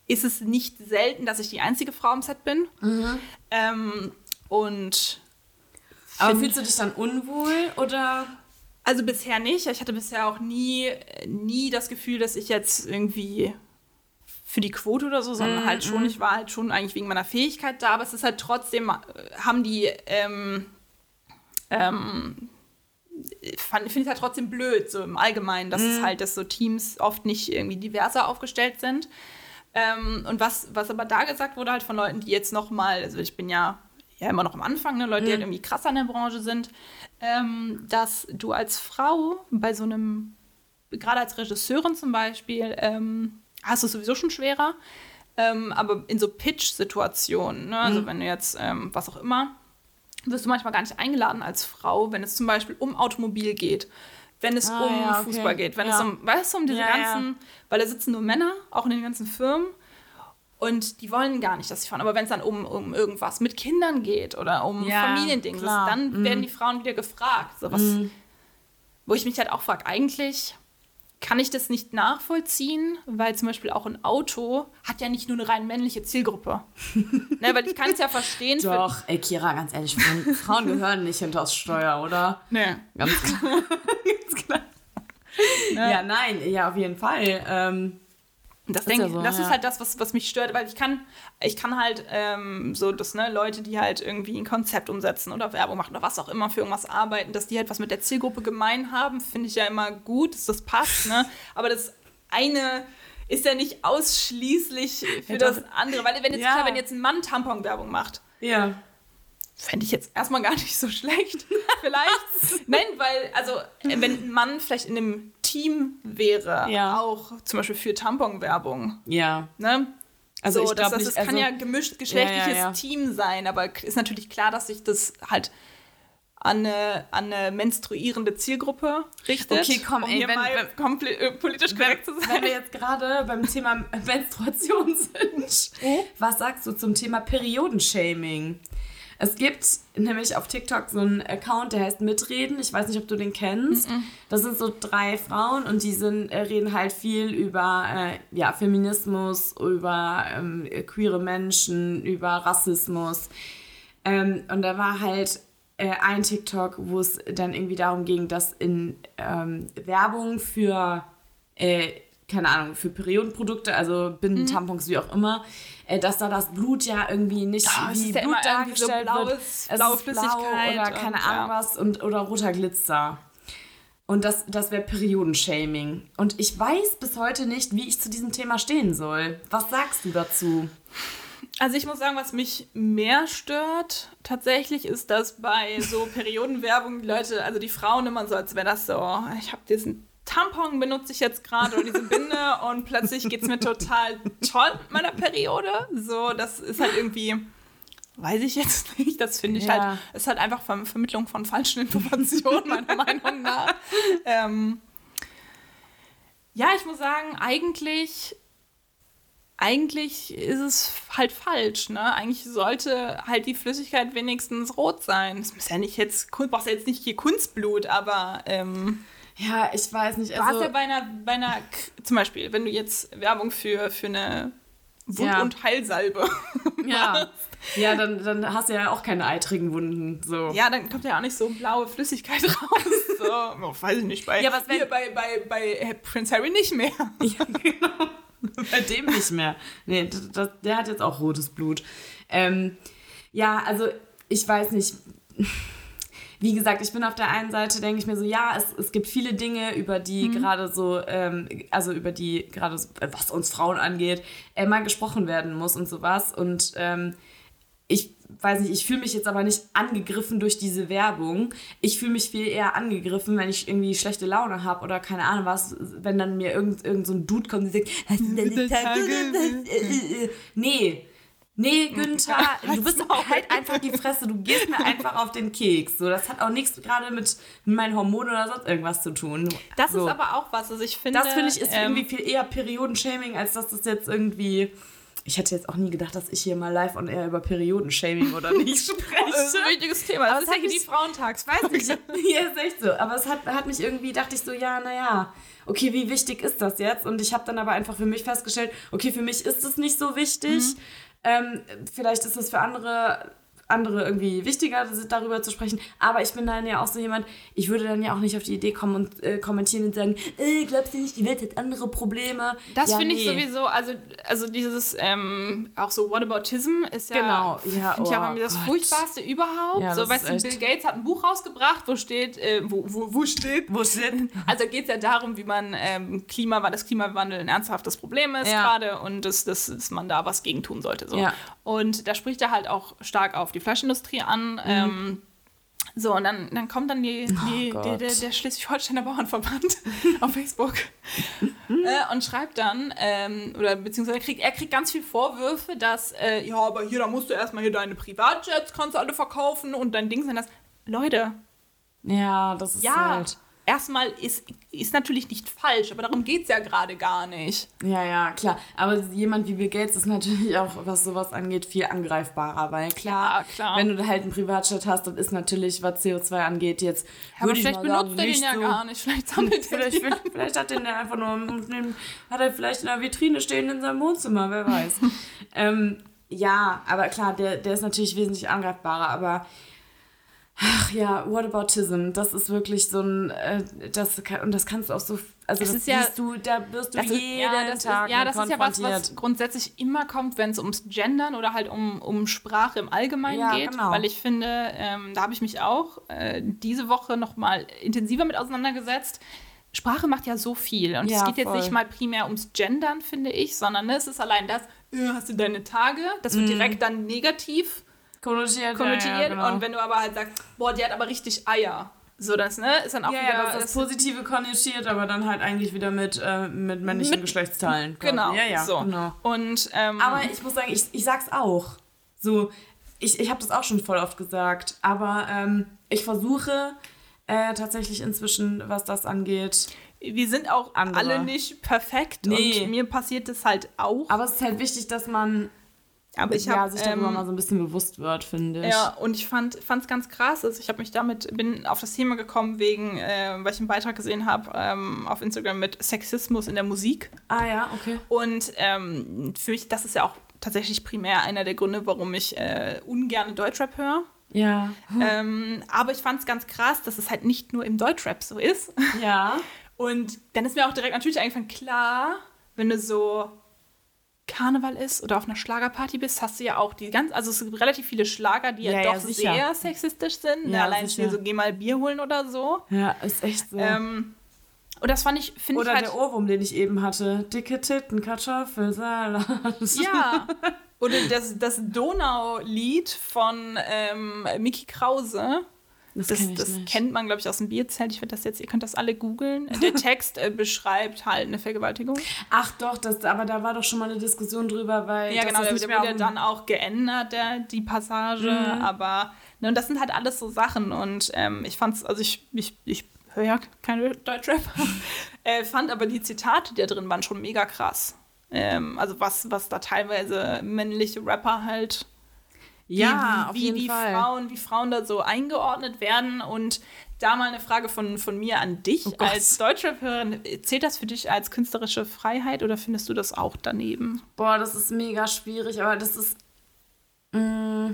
ist es nicht selten, dass ich die einzige Frau im Set bin. Ähm, und Aber fühlst du dich dann unwohl oder? also bisher nicht. Ich hatte bisher auch nie, nie das Gefühl, dass ich jetzt irgendwie für die Quote oder so, sondern halt schon, ich war halt schon eigentlich wegen meiner Fähigkeit da, aber es ist halt trotzdem, haben die, ähm, ähm, finde ich halt trotzdem blöd, so im Allgemeinen, dass es halt, dass so Teams oft nicht irgendwie diverser aufgestellt sind. Ähm, und was, was aber da gesagt wurde, halt von Leuten, die jetzt noch mal, also ich bin ja, ja immer noch am Anfang, ne, Leute, die halt irgendwie krass an der Branche sind, ähm, dass du als Frau bei so einem, gerade als Regisseurin zum Beispiel, ähm, hast du es sowieso schon schwerer, ähm, aber in so Pitch-Situationen, ne, also wenn du jetzt, ähm, was auch immer, wirst du manchmal gar nicht eingeladen als Frau, wenn es zum Beispiel um Automobil geht, wenn es Ah, um ja, okay. Fußball geht, wenn Ja. es um, weißt du, um diese ja. ganzen, weil da sitzen nur Männer, auch in den ganzen Firmen, und die wollen gar nicht, dass sie fahren. Aber wenn es dann um, um irgendwas mit Kindern geht oder um Ja, Familiendings, klar. dann werden die Frauen wieder gefragt. So was, Wo ich mich halt auch frage, eigentlich kann ich das nicht nachvollziehen, weil zum Beispiel auch ein Auto hat ja nicht nur eine rein männliche Zielgruppe. [laughs] ne, weil ich kann es ja verstehen. Doch, ey Kira, ganz ehrlich, Frauen, gehören nicht hinters Steuer, oder? Nee. Ganz klar. [laughs] ganz klar. Ja, nein, ja, auf jeden Fall. Ähm, Das, Ist denk, so, das ja. ist halt das, was, was mich stört, weil ich kann, ich kann halt ähm, so, dass ne, Leute, die halt irgendwie ein Konzept umsetzen oder Werbung machen oder was auch immer für irgendwas arbeiten, dass die halt was mit der Zielgruppe gemein haben, finde ich ja immer gut, dass das passt, ne? Aber das eine ist ja nicht ausschließlich für Ja, das andere, weil wenn jetzt, Ja. klar, wenn jetzt ein Mann Tampon-Werbung macht, ja. Fände ich jetzt erstmal gar nicht so schlecht. [laughs] Vielleicht. Nein, weil, also, wenn ein Mann vielleicht in einem Team wäre, Ja. auch zum Beispiel für Tampon-Werbung, Ja. ne? Also so, ich das, glaub das, das kann also- ja gemischt geschlechtliches Ja, ja. Team sein, aber ist natürlich klar, dass sich das halt an eine, an eine menstruierende Zielgruppe richtet. Okay, komm, um ey, hier wenn- mal wenn- komple- äh, politisch korrekt zu sein. Wenn wir jetzt gerade beim Thema [laughs] Menstruation sind, was sagst du zum Thema Periodenshaming? Es gibt nämlich auf TikTok so einen Account, der heißt Mitreden. Ich weiß nicht, ob du den kennst. Das sind so drei Frauen und die sind, äh, reden halt viel über äh, ja, Feminismus, über ähm, queere Menschen, über Rassismus. Ähm, und da war halt äh, ein TikTok, wo es dann irgendwie darum ging, dass in ähm, Werbung für, äh, keine Ahnung, für Periodenprodukte, also Bindentampons, wie auch immer, dass da das Blut ja irgendwie nicht es wie ja Blut so dargestellt blaues- wird. Es blaue ist Flüssigkeit Blau oder keine Ahnung ja. was und, oder roter Glitzer. Und das, das wäre Periodenshaming. Und ich weiß bis heute nicht, wie ich zu diesem Thema stehen soll. Was sagst du dazu? Also ich muss sagen, was mich mehr stört tatsächlich, ist, dass bei so Periodenwerbung die Leute, also die Frauen immer so, als wäre das so, ich habe diesen Tampon benutze ich jetzt gerade oder diese Binde [laughs] und plötzlich geht es mir total toll mit meiner Periode. So, das ist halt irgendwie, weiß ich jetzt [laughs] nicht, das finde ich Ja. halt, ist halt einfach Ver Vermittlung von falschen Informationen, meiner [laughs] Meinung nach. Ähm, ja, ich muss sagen, eigentlich eigentlich ist es halt falsch, ne? Eigentlich sollte halt die Flüssigkeit wenigstens rot sein. Es muss ja nicht jetzt, du brauchst ja jetzt nicht hier Kunstblut, aber ähm, Ja, ich weiß nicht. du hast Also, ja bei einer, bei einer, zum Beispiel, wenn du jetzt Werbung für, für eine Wund- Ja. und Heilsalbe, [laughs] ja, ja dann, dann hast du ja auch keine eitrigen Wunden. So. ja, dann kommt ja auch nicht so blaue Flüssigkeit [laughs] raus. So, oh, weiß ich nicht, bei, Ja, was wenn- hier bei, bei, bei Prince Harry nicht mehr. [laughs] Ja, genau. Bei dem nicht mehr. Nee, das, das, der hat jetzt auch rotes Blut. Ähm, ja, also ich weiß nicht. Wie gesagt, ich bin auf der einen Seite, denke ich mir so, ja, es, es gibt viele Dinge, über die gerade so, ähm, also über die gerade, so, was uns Frauen angeht, mal gesprochen werden muss und sowas. Und ähm, ich weiß nicht, ich fühle mich jetzt aber nicht angegriffen durch diese Werbung. Ich fühle mich viel eher angegriffen, wenn ich irgendwie schlechte Laune habe oder keine Ahnung was, wenn dann mir irgend, irgend so ein Dude kommt und sagt, hast du deine Tage? [laughs] Nee. Nee, Günther, du bist halt einfach die Fresse, du gehst mir einfach auf den Keks. So, das hat auch nichts gerade mit meinen Hormonen oder sonst irgendwas zu tun. Das so. ist aber auch was, also ich finde... Das finde ich ist ähm, irgendwie viel eher Periodenshaming, als dass das jetzt irgendwie ich hätte jetzt auch nie gedacht, dass ich hier mal live on air über Periodenshaming oder [laughs] nicht spreche. Das ist ein wichtiges Thema. Das Aber ist ja die Frauentags, weiß [laughs] ich. ja, ist echt so. Aber es hat, hat mich irgendwie, dachte ich so, ja, naja, okay, wie wichtig ist das jetzt? Und ich habe dann aber einfach für mich festgestellt, okay, für mich ist es nicht so wichtig. Ähm, vielleicht ist es für andere andere irgendwie wichtiger, das- darüber zu sprechen. Aber ich bin dann ja auch so jemand, ich würde dann ja auch nicht auf die Idee kommen und äh, kommentieren und sagen, äh, glaubst du nicht, die Welt hat andere Probleme? Das ja, finde ich nee. sowieso, also, also dieses, ähm, auch so Whataboutism ist ja, Genau, ja, finde ich auch oh irgendwie das Gott. Furchtbarste überhaupt. Ja, so, weißt du, Bill Gates hat ein Buch rausgebracht, wo steht, äh, wo, wo, wo steht, Wo steht? [laughs] also geht es ja darum, wie man ähm, Klima, weil das Klimawandel ein ernsthaftes Problem ist Ja. gerade und dass, dass, dass man da was gegen tun sollte. So. Und da spricht er halt auch stark auf die Fleischindustrie an. Ähm, so, und dann, dann kommt dann die, die, Oh der, Gott. der, der Schleswig-Holsteiner Bauernverband [laughs] auf Facebook äh, und schreibt dann, ähm, oder beziehungsweise kriegt, er kriegt ganz viel Vorwürfe, dass, äh, ja, aber hier, da musst du erstmal hier deine Privatjets, kannst du alle verkaufen und dein Ding sind das. Leute, Ja, das ist ja, halt. Erstmal ist, ist natürlich nicht falsch, aber darum geht es ja gerade gar nicht. Ja, ja, klar. Aber jemand wie Bill Gates ist natürlich auch, was sowas angeht, viel angreifbarer, weil klar, Ja, klar. wenn du halt einen Privatjet hast, dann ist natürlich, was CO2 angeht, jetzt Aber würde ich vielleicht benutzt er den ja so, gar nicht. Vielleicht sammelt [laughs] er Vielleicht, vielleicht, vielleicht hat den einfach nur, hat er vielleicht in der Vitrine stehen in seinem Wohnzimmer, wer weiß. [laughs] ähm, ja, aber klar, der, der ist natürlich wesentlich angreifbarer, aber ach ja, Whataboutism, das ist wirklich so ein, äh, das kann, und das kannst du auch so, also Es das ist ja- siehst du, da wirst du jeden ja, das, Tag ist, ja, das ist ja was, was grundsätzlich immer kommt, wenn es ums Gendern oder halt um, um Sprache im Allgemeinen Ja, geht. genau. Weil ich finde, ähm, da habe ich mich auch äh, diese Woche noch mal intensiver mit auseinandergesetzt. Sprache macht ja so viel. Und es Ja, geht jetzt voll. nicht mal primär ums Gendern, finde ich, sondern ne, es ist allein das, äh, hast du deine Tage, das wird direkt dann negativ konnotiert. konnotiert. Ja, genau. Und wenn du aber halt sagst, boah, die hat aber richtig Eier. So, das, ne, ist dann auch ja, wieder. ja, das das Positive konnotiert, aber dann halt eigentlich wieder mit, äh, mit männlichen Mit- Geschlechtsteilen. quasi. genau, Ja, ja, so. genau. Und, ähm, Aber ich muss sagen, ich, ich sag's auch. So, ich, ich habe das auch schon voll oft gesagt, aber ähm, ich versuche äh, tatsächlich inzwischen, was das angeht. wir sind auch Andere. alle nicht perfekt Nee. und mir passiert das halt auch. Aber es ist halt wichtig, dass man Aber ich ja, hab, sich darüber ähm, mal so ein bisschen bewusst wird, finde ich. Ja, und ich fand es ganz krass. Also ich habe mich damit, bin auf das Thema gekommen, wegen, äh, weil ich einen Beitrag gesehen habe ähm, auf Instagram mit Sexismus in der Musik. Ah ja, okay. Und ähm, für mich, das ist ja auch tatsächlich primär einer der Gründe, warum ich äh, ungern Deutschrap höre. Ja. Ähm, aber ich fand es ganz krass, dass es halt nicht nur im Deutschrap so ist. Ja. [laughs] Und dann ist mir auch direkt natürlich eingefallen, klar, wenn du so Karneval ist oder auf einer Schlagerparty bist, hast du ja auch die ganz, also es gibt relativ viele Schlager, die ja, Ja, ja, doch sicher. sehr sexistisch sind. ne? Ja, Allein schon so, geh mal Bier holen oder so. Ja, ist echt so. Ähm, und das fand ich, finde ich Oder halt. der Ohrwurm, den ich eben hatte. Dicke Titten, Kartoffelsalat. Ja. [laughs] Oder das, das Donau-Lied von ähm, Mickey Krause. Das, Das, das kennt man, glaube ich, aus dem Bierzelt. Ich werde das jetzt, ihr könnt das alle googeln. Der [laughs] Text äh, beschreibt halt eine Vergewaltigung. Ach doch, das, aber da war doch schon mal eine Diskussion drüber, weil Ja, das genau, ist der, wurde dann auch geändert, der, die Passage. Mhm. Aber, ne, und das sind halt alles so Sachen. Und ähm, ich fand's, also ich, ich, ich höre ja keine Deutschrap, [laughs] äh, fand aber die Zitate, die da drin waren, schon mega krass. Ähm, also was, was da teilweise männliche Rapper halt Ja, auf wie, wie Fall. Frauen, wie Frauen da so eingeordnet werden. Und da mal eine Frage von, von mir an dich Oh als Deutschrapperin. Zählt das für dich als künstlerische Freiheit oder findest du das auch daneben? Boah, das ist mega schwierig, aber das ist. Mm,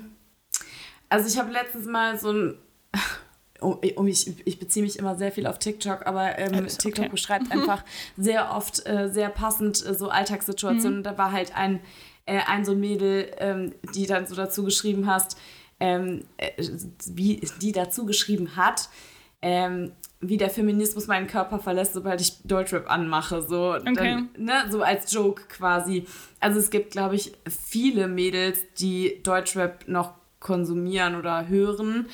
also ich habe letztens mal so ein. [laughs] Oh, oh, ich, ich beziehe mich immer sehr viel auf TikTok, aber ähm, Ist TikTok okay. beschreibt einfach sehr oft äh, sehr passend äh, so Alltagssituationen. Mhm. Da war halt ein, äh, ein so ein Mädel, ähm, die dann so dazu geschrieben hast, ähm, äh, wie die dazu geschrieben hat, ähm, wie der Feminismus meinen Körper verlässt, sobald ich Deutschrap anmache. So, dann, ne, so als Joke quasi. Also es gibt, glaube ich, viele Mädels, die Deutschrap noch konsumieren oder hören,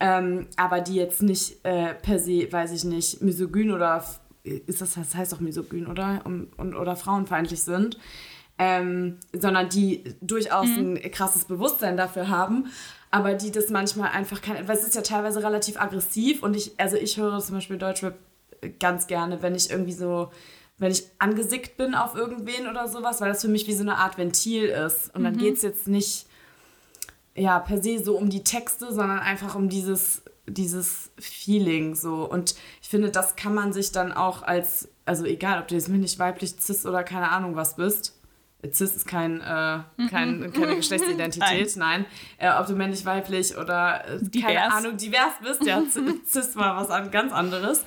ähm, aber die jetzt nicht äh, per se, weiß ich nicht, misogyn oder ist das, das heißt doch misogyn, oder? Und, und, oder frauenfeindlich sind. Ähm, sondern die durchaus ein krasses Bewusstsein dafür haben, aber die das manchmal einfach kein, weil es ist ja teilweise relativ aggressiv und ich, also ich höre zum Beispiel Deutschrap ganz gerne, wenn ich irgendwie so, wenn ich angesickt bin auf irgendwen oder sowas, weil das für mich wie so eine Art Ventil ist. Und dann Mhm. geht es jetzt nicht ja, per se so um die Texte, sondern einfach um dieses, dieses Feeling so. Und ich finde, das kann man sich dann auch als, also egal, ob du jetzt männlich, weiblich, cis oder keine Ahnung was bist. Cis ist kein, äh, kein, keine Geschlechtsidentität, [laughs] nein. Äh, ob du männlich, weiblich oder äh, keine. Ahnung, divers bist, ja, [laughs] cis war was an, ganz anderes.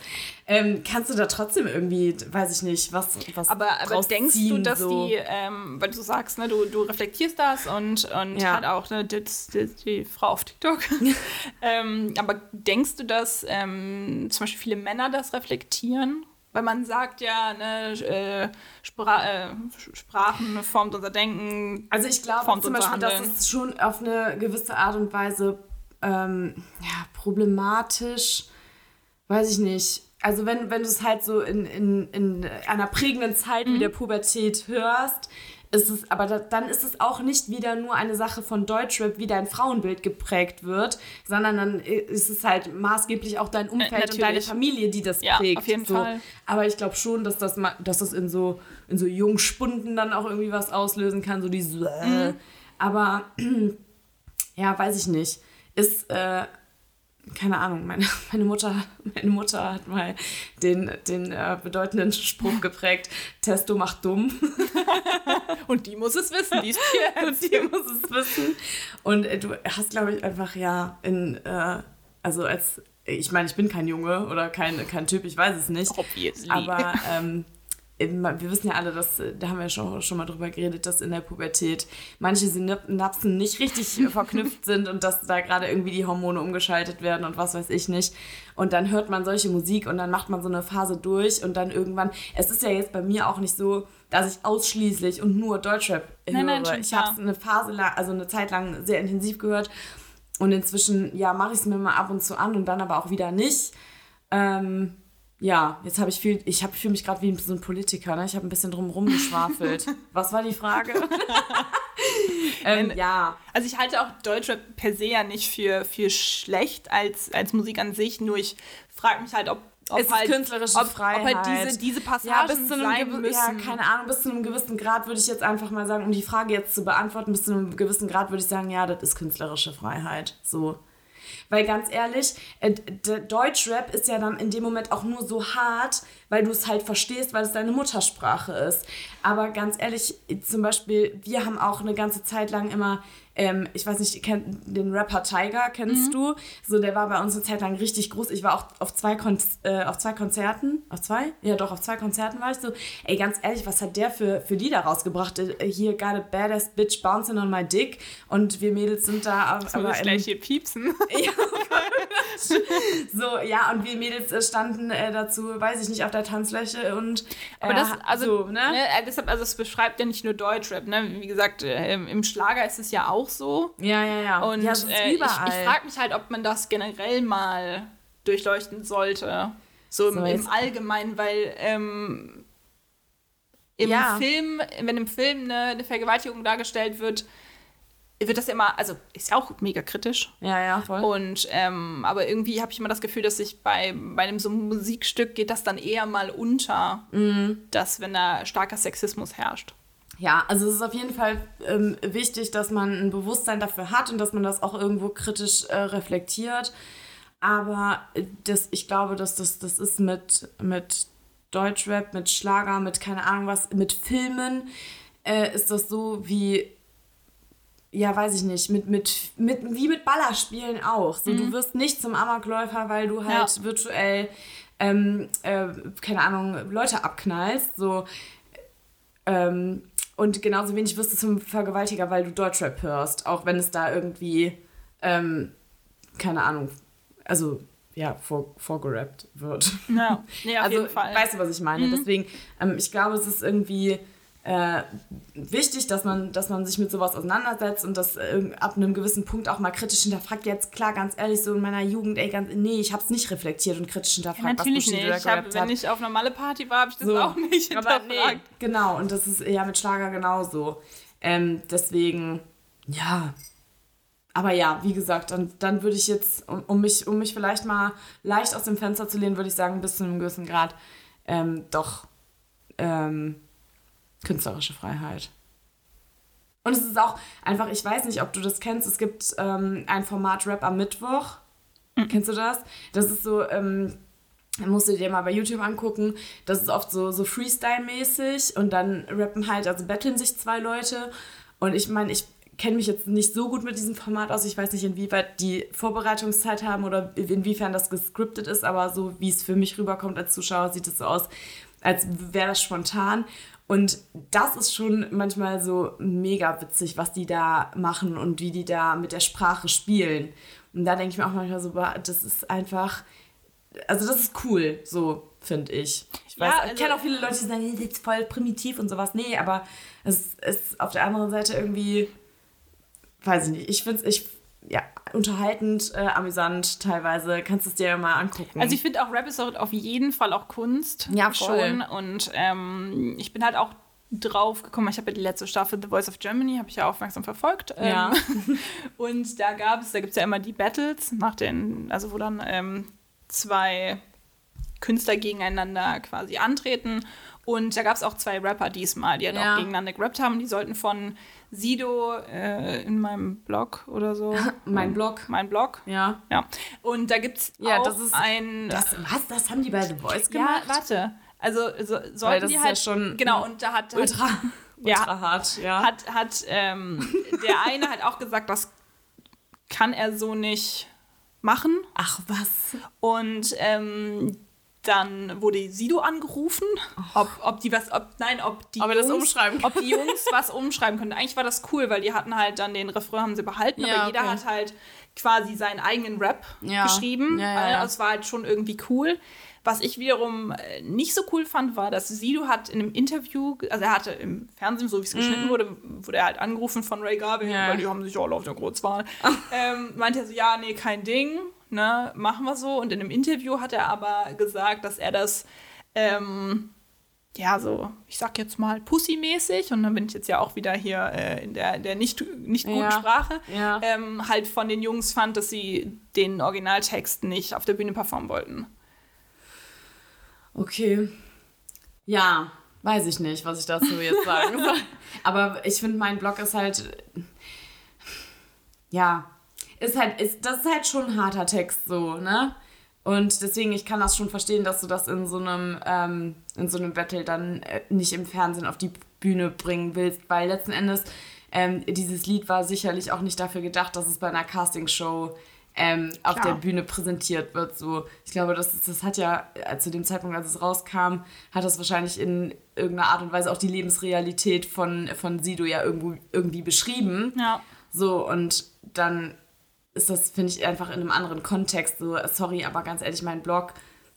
Ähm, kannst du da trotzdem irgendwie, weiß ich nicht, was, was Aber, aber denkst du, ziehen, dass so? die, ähm, weil du sagst, ne, du, du reflektierst das und, und Ja. halt auch ne, die, die, die Frau auf TikTok. [laughs] ähm, aber denkst du, dass ähm, zum Beispiel viele Männer das reflektieren? Weil man sagt ja, ne, äh, Spra äh, Sprachen formt unser Denken. Also ich glaube zum Beispiel, dass Handeln. es schon auf eine gewisse Art und Weise ähm, ja, problematisch, weiß ich nicht. Also wenn, wenn du es halt so in, in, in einer prägenden Zeit Mhm. wie der Pubertät hörst, ist es, aber da, dann ist es auch nicht wieder nur eine Sache von Deutschrap, wie dein Frauenbild geprägt wird, sondern dann ist es halt maßgeblich auch dein Umfeld und deine Äh. Familie, die das Ja, prägt. auf jeden so. Fall. Aber ich glaube schon, dass das, dass das in so, in so Jungspunden dann auch irgendwie was auslösen kann, so dieses. Äh. Aber [clears throat] ja, weiß ich nicht. Ist, äh, keine Ahnung, meine, [laughs] meine, Mutter, meine Mutter hat mal den, den äh, bedeutenden Spruch geprägt: Testo macht dumm. [laughs] Und die muss es wissen, die ist [laughs] hier. Und die muss es wissen. Und äh, du hast, glaube ich, einfach ja in, äh, also als, ich meine, ich bin kein Junge oder kein, kein Typ, ich weiß es nicht. Obviously. Aber ähm, wir wissen ja alle, dass, äh, da haben wir schon, schon mal drüber geredet, dass in der Pubertät manche Synapsen nicht richtig [laughs] verknüpft sind und dass da gerade irgendwie die Hormone umgeschaltet werden und was weiß ich nicht. Und dann hört man solche Musik und dann macht man so eine Phase durch und dann irgendwann, es ist ja jetzt bei mir auch nicht so, dass ich ausschließlich und nur Deutschrap höre. Nein, nein, ich habe es eine Phase lang, also eine Zeit lang sehr intensiv gehört und inzwischen, ja, mache ich es mir mal ab und zu an und dann aber auch wieder nicht. Ähm, ja, jetzt habe ich viel, ich habe fühle mich gerade wie so ein Politiker, ne? Ich habe ein bisschen drum rumgeschwafelt. [laughs] Was war die Frage? [laughs] ähm, ja. Also ich halte auch Deutschrap per se ja nicht für, für schlecht als, als Musik an sich, nur ich frage mich halt, ob, ob Es halt, künstlerische ob, Freiheit. Ob halt diese, diese Passagen Ja, bis zu einem sein müssen. ja, keine Ahnung, bis zu einem gewissen Grad würde ich jetzt einfach mal sagen, um die Frage jetzt zu beantworten, bis zu einem gewissen Grad würde ich sagen, ja, das ist künstlerische Freiheit. So. Weil ganz ehrlich, äh, Deutschrap ist ja dann in dem Moment auch nur so hart, weil du es halt verstehst, weil es deine Muttersprache ist. Aber ganz ehrlich, zum Beispiel, wir haben auch eine ganze Zeit lang immer, ähm, ich weiß nicht, kennt den Rapper Tiger, kennst du? So, der war bei uns eine Zeit lang richtig groß. Ich war auch auf zwei, Kon äh, auf zwei Konzerten. Auf zwei? Ja, doch, auf zwei Konzerten war ich so. Ey, ganz ehrlich, was hat der für, für Lieder rausgebracht? Äh, Hier, a badass bitch bouncing on my dick. Und wir Mädels sind da Muss man aber das im- gleich hier piepsen. [laughs] ja, [laughs] so, ja, und wir Mädels äh, standen äh, dazu, weiß ich nicht, auf der Tanzfläche und. Äh, Aber das, also, so, ne? ne, deshalb, also es beschreibt ja nicht nur Deutschrap, ne? Wie gesagt, im Schlager ist es ja auch so. Ja, ja, ja. Und ja, äh, ich, ich frage mich halt, ob man das generell mal durchleuchten sollte. So, im, So, im Allgemeinen, weil ähm, im Ja. Film, wenn im Film eine, eine Vergewaltigung dargestellt wird, wird das ja immer, also ist ja auch mega kritisch. ja, ja, voll. Und ähm, aber irgendwie habe ich immer das Gefühl, dass sich bei, bei einem so Musikstück geht das dann eher mal unter, Mhm. dass wenn da starker Sexismus herrscht. Ja, also es ist auf jeden Fall ähm, wichtig, dass man ein Bewusstsein dafür hat und dass man das auch irgendwo kritisch äh, reflektiert. Aber äh, das, ich glaube, dass das, das ist mit, mit Deutschrap, mit Schlager, mit keine Ahnung was, mit Filmen äh, ist das so wie, ja, weiß ich nicht, mit, mit, mit, wie mit Ballerspielen auch. So, Du wirst nicht zum Amokläufer, weil du halt Ja. virtuell, ähm, äh, keine Ahnung, Leute abknallst. So, ähm, und genauso wenig wirst du zum Vergewaltiger, weil du Deutschrap hörst, auch wenn es da irgendwie, ähm, keine Ahnung, also ja, vor, vorgerappt wird. Ja, nee, auf also, jeden Fall. Mhm. weißt du, was ich meine? Deswegen, ähm, ich glaube, es ist irgendwie äh, wichtig, dass man, dass man sich mit sowas auseinandersetzt und das äh, ab einem gewissen Punkt auch mal kritisch hinterfragt. Jetzt, klar, ganz ehrlich, so in meiner Jugend, ey, ganz, nee, ich habe es nicht reflektiert und kritisch hinterfragt, Natürlich was nicht. Ich hab, wenn ich auf normale Party war, habe ich das So. auch nicht Aber hinterfragt. nee, genau, und das ist ja mit Schlager genauso. Ähm, deswegen, ja. Aber ja, wie gesagt, dann, dann würde ich jetzt, um, um, mich, um mich vielleicht mal leicht aus dem Fenster zu lehnen, würde ich sagen, bis zu einem gewissen Grad ähm, doch ähm, künstlerische Freiheit. Und es ist auch einfach, ich weiß nicht, ob du das kennst, es gibt ähm, ein Format Rap am Mittwoch. Kennst du das? Das ist so, ähm, musst du dir mal bei YouTube angucken. Das ist oft so, so Freestyle-mäßig und dann rappen halt, also betteln sich zwei Leute. Und ich meine, ich kenne mich jetzt nicht so gut mit diesem Format aus. Ich weiß nicht, inwieweit die Vorbereitungszeit haben oder inwiefern das gescriptet ist, aber so wie es für mich rüberkommt als Zuschauer, sieht es so aus, als wäre das spontan. Und das ist schon manchmal so mega witzig, was die da machen und wie die da mit der Sprache spielen. Und da denke ich mir auch manchmal so, das ist einfach, also das ist cool, so finde ich. Ich, weiß, Ja, ich also- kenne auch viele Leute, die sagen, das ist voll primitiv und sowas. Nee, aber es ist auf der anderen Seite irgendwie, weiß ich nicht, ich finde es, ich, ja, unterhaltend, äh, amüsant teilweise. Kannst du es dir ja mal angucken. Also ich finde auch Rap ist auch auf jeden Fall auch Kunst. Ja, voll. schon. Und ähm, ich bin halt auch drauf gekommen. Ich habe ja die letzte Staffel The Voice of Germany, habe ich ja aufmerksam verfolgt. Ja. Ähm, [laughs] und da gab es, da gibt es ja immer die Battles nach den, also wo dann ähm, zwei Künstler gegeneinander quasi antreten. Und da gab es auch zwei Rapper diesmal, die halt Ja. auch gegeneinander gerappt haben. Die sollten von Sido äh, in meinem Blog oder so. [laughs] Mein Blog. Mein Blog. ja. Ja. Und da gibt es Ja, auch das ist- ein. Das, was? Das haben die bei The Voice ja, gemacht? warte. Also so, sollten die halt. ja schon genau, und da hat. Ultra, [laughs] hat, ultra Ja. hart, ja. hat, hat ähm, der eine halt auch gesagt, das kann er so nicht machen. Ach, was? Und ähm, dann wurde Sido angerufen, ob, ob die was, ob, nein, ob die er das Jungs, ob die Jungs was umschreiben können. Eigentlich war das cool, weil die hatten halt dann den Refrain haben sie behalten, Ja, aber jeder okay. hat halt quasi seinen eigenen Rap Ja. geschrieben. Ja, ja, ja. Also war halt schon irgendwie cool. Was ich wiederum äh, nicht so cool fand, war, dass Sido hat in einem Interview, also er hatte im Fernsehen, so wie es geschnitten wurde, wurde er halt angerufen von Ray Garvey, weil die haben sich alle auf der Kurzwahl. [laughs] ähm, meinte er so, ja, nee, kein Ding, ne, machen wir so. Und in einem Interview hat er aber gesagt, dass er das, ähm, ja, so, ich sag jetzt mal, Pussy-mäßig, und dann bin ich jetzt ja auch wieder hier äh, in der, der nicht, nicht guten Ja. Sprache, Ja. ähm, halt von den Jungs fand, dass sie den Originaltext nicht auf der Bühne performen wollten. Okay. Ja, weiß ich nicht, was ich dazu jetzt sagen [laughs] soll. Aber ich finde, mein Blog ist halt. Ja. Ist halt, ist, das ist halt schon ein harter Text so, ne? Und deswegen, ich kann das schon verstehen, dass du das in so einem, ähm, in so einem Battle dann äh, nicht im Fernsehen auf die Bühne bringen willst, weil letzten Endes ähm, dieses Lied war sicherlich auch nicht dafür gedacht, dass es bei einer Castingshow ähm, auf der Bühne präsentiert wird. So, ich glaube, das, ist- das hat ja äh, zu dem Zeitpunkt, als es rauskam, hat das wahrscheinlich in irgendeiner Art und Weise auch die Lebensrealität von, von Sido ja irgendwo, irgendwie beschrieben. Ja. So, und dann ist das, finde ich, einfach in einem anderen Kontext. So, sorry, aber ganz ehrlich, mein Blog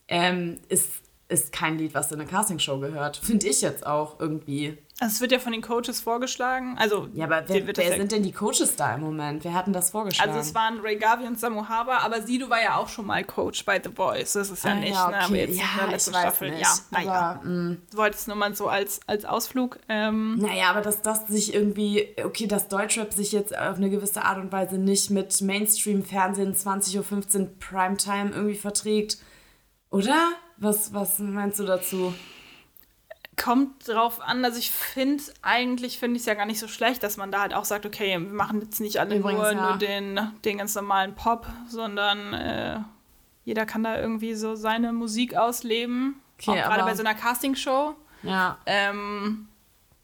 ähm, ist, ist kein Lied, was in eine Castingshow gehört. Finde ich jetzt auch irgendwie. Also es wird ja von den Coaches vorgeschlagen. Also, Ja, aber wer, wer ja- sind denn die Coaches da im Moment? Wer hat denn das vorgeschlagen? Also es waren Ray Garvey und Samu Haber, aber Sido war ja auch schon mal Coach bei The Voice. Das ist ja Ah, nicht, ja, ne? aber okay. jetzt in ja, der ich letzten weiß Staffel. nicht. Ja, naja. aber, mh. Du wolltest nur mal so als, als Ausflug. Ähm, Naja, aber dass das sich irgendwie, okay, dass Deutschrap sich jetzt auf eine gewisse Art und Weise nicht mit Mainstream-Fernsehen 20.15 Uhr Primetime irgendwie verträgt, oder? Was, was meinst du dazu? Kommt drauf an, also ich finde, eigentlich finde ich es ja gar nicht so schlecht, dass man da halt auch sagt, okay, wir machen jetzt nicht alle Übrigens, nur, ja. nur den, den ganz normalen Pop, sondern äh, jeder kann da irgendwie so seine Musik ausleben. Okay, auch gerade bei so einer Castingshow. Ja. Ähm,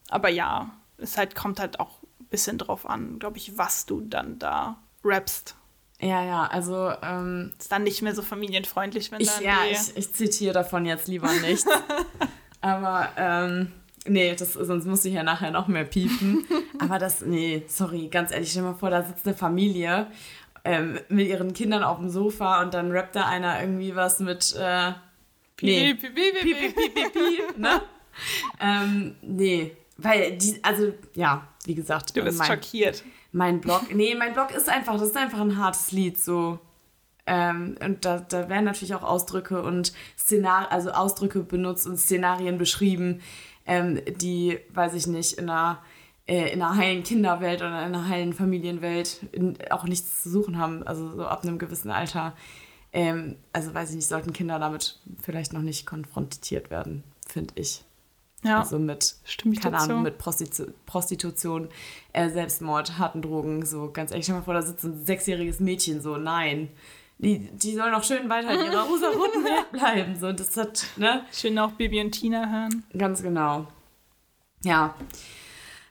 aber ja, es halt, kommt halt auch ein bisschen drauf an, glaube ich, was du dann da rappst. Ja, ja, also, ähm, Ist dann nicht mehr so familienfreundlich, wenn ich, dann ja, ich, ich zitiere davon jetzt lieber nichts. [laughs] aber, ähm, nee, das, sonst muss ich ja nachher noch mehr piepen. [laughs] aber das, nee, sorry, ganz ehrlich, stell dir mal vor, da sitzt eine Familie ähm, mit ihren Kindern auf dem Sofa und dann rappt da einer irgendwie was mit, äh, nee, Piep, piep, piep, piep, piep, piep, [laughs] ne? ähm, nee, weil die, also, ja, wie gesagt, Du bist mein, schockiert. mein Blog, nee, mein Blog ist einfach, das ist einfach ein hartes Lied, so. Ähm, und da, da werden natürlich auch Ausdrücke und Szenar also Ausdrücke benutzt und Szenarien beschrieben, ähm, die, weiß ich nicht, in einer, äh, in einer heilen Kinderwelt oder in einer heilen Familienwelt in, auch nichts zu suchen haben, also so ab einem gewissen Alter. Ähm, also weiß ich nicht, sollten Kinder damit vielleicht noch nicht konfrontiert werden, finde ich. Ja. Also mit, keine. Ahnung, mit Prostitu Prostitution, äh, Selbstmord, harten Drogen, so ganz ehrlich. Stell mal vor, da sitzt ein sechsjähriges Mädchen, so nein. Die, die sollen auch schön weiter in ihrer [laughs] rosa-roten Welt bleiben. So, das hat, ne? Schön auch Bibi und Tina hören. Ganz genau. Ja.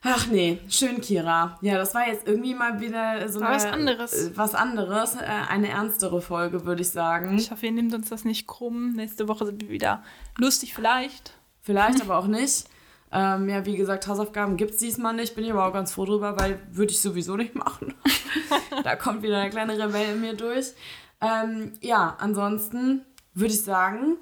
Ach nee, schön, Kira. Ja, das war jetzt irgendwie mal wieder so eine, was anderes. äh, Was anderes, äh, eine ernstere Folge, würde ich sagen. Ich hoffe, ihr nehmt uns das nicht krumm. Nächste Woche sind wir wieder lustig vielleicht. Vielleicht aber [laughs] auch nicht. Ähm, ja, wie gesagt, Hausaufgaben gibt es diesmal nicht. Bin ich aber auch ganz froh drüber, weil würde ich sowieso nicht machen. [laughs] da kommt wieder eine kleine Rebell in mir durch. Ähm, ja, ansonsten würde ich sagen,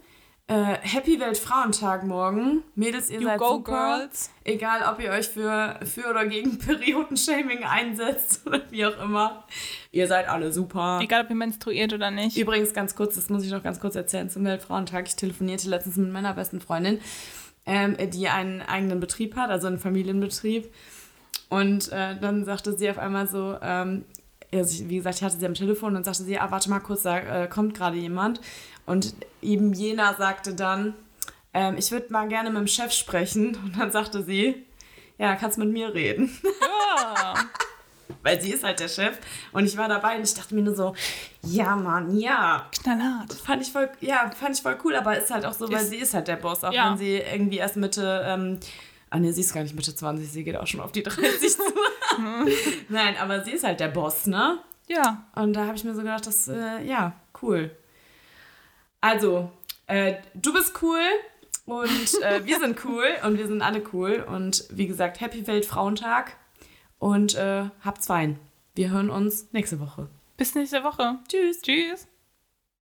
äh, Happy Weltfrauentag morgen. Mädels, ihr You seid go, super. girls. Egal, ob ihr euch für, für oder gegen [laughs] Periodenshaming einsetzt oder wie auch immer. Ihr seid alle super. Egal, ob ihr menstruiert oder nicht. Übrigens, ganz kurz, das muss ich noch ganz kurz erzählen zum Weltfrauentag. Ich telefonierte letztens mit meiner besten Freundin, ähm, die einen eigenen Betrieb hat, also einen Familienbetrieb. Und äh, dann sagte sie auf einmal so, ähm, also wie gesagt, ich hatte sie am Telefon und sagte sie, ah, warte mal kurz, da äh, kommt gerade jemand. Und eben jener sagte dann, ähm, ich würde mal gerne mit dem Chef sprechen. [laughs] Und dann sagte sie, ja, kannst mit mir reden. Ja. [laughs] Weil sie ist halt der Chef. Und ich war dabei und ich dachte mir nur so, ja, Mann, ja. Knallhart. Fand ich voll, ja, fand ich voll cool, aber ist halt auch so, weil Ist- sie ist halt der Boss, auch Ja. wenn sie irgendwie erst Mitte, ähm, ah ne, sie ist gar nicht Mitte 20, sie geht auch schon auf die 30 zu. [laughs] Nein, aber sie ist halt der Boss, ne? Ja. Und da habe ich mir so gedacht, das, äh, ja, cool. Also, äh, du bist cool und äh, wir sind cool und wir sind alle cool. Und wie gesagt, Happy Weltfrauentag und äh, habt's fein. Wir hören uns nächste Woche. Bis nächste Woche. Tschüss. Tschüss.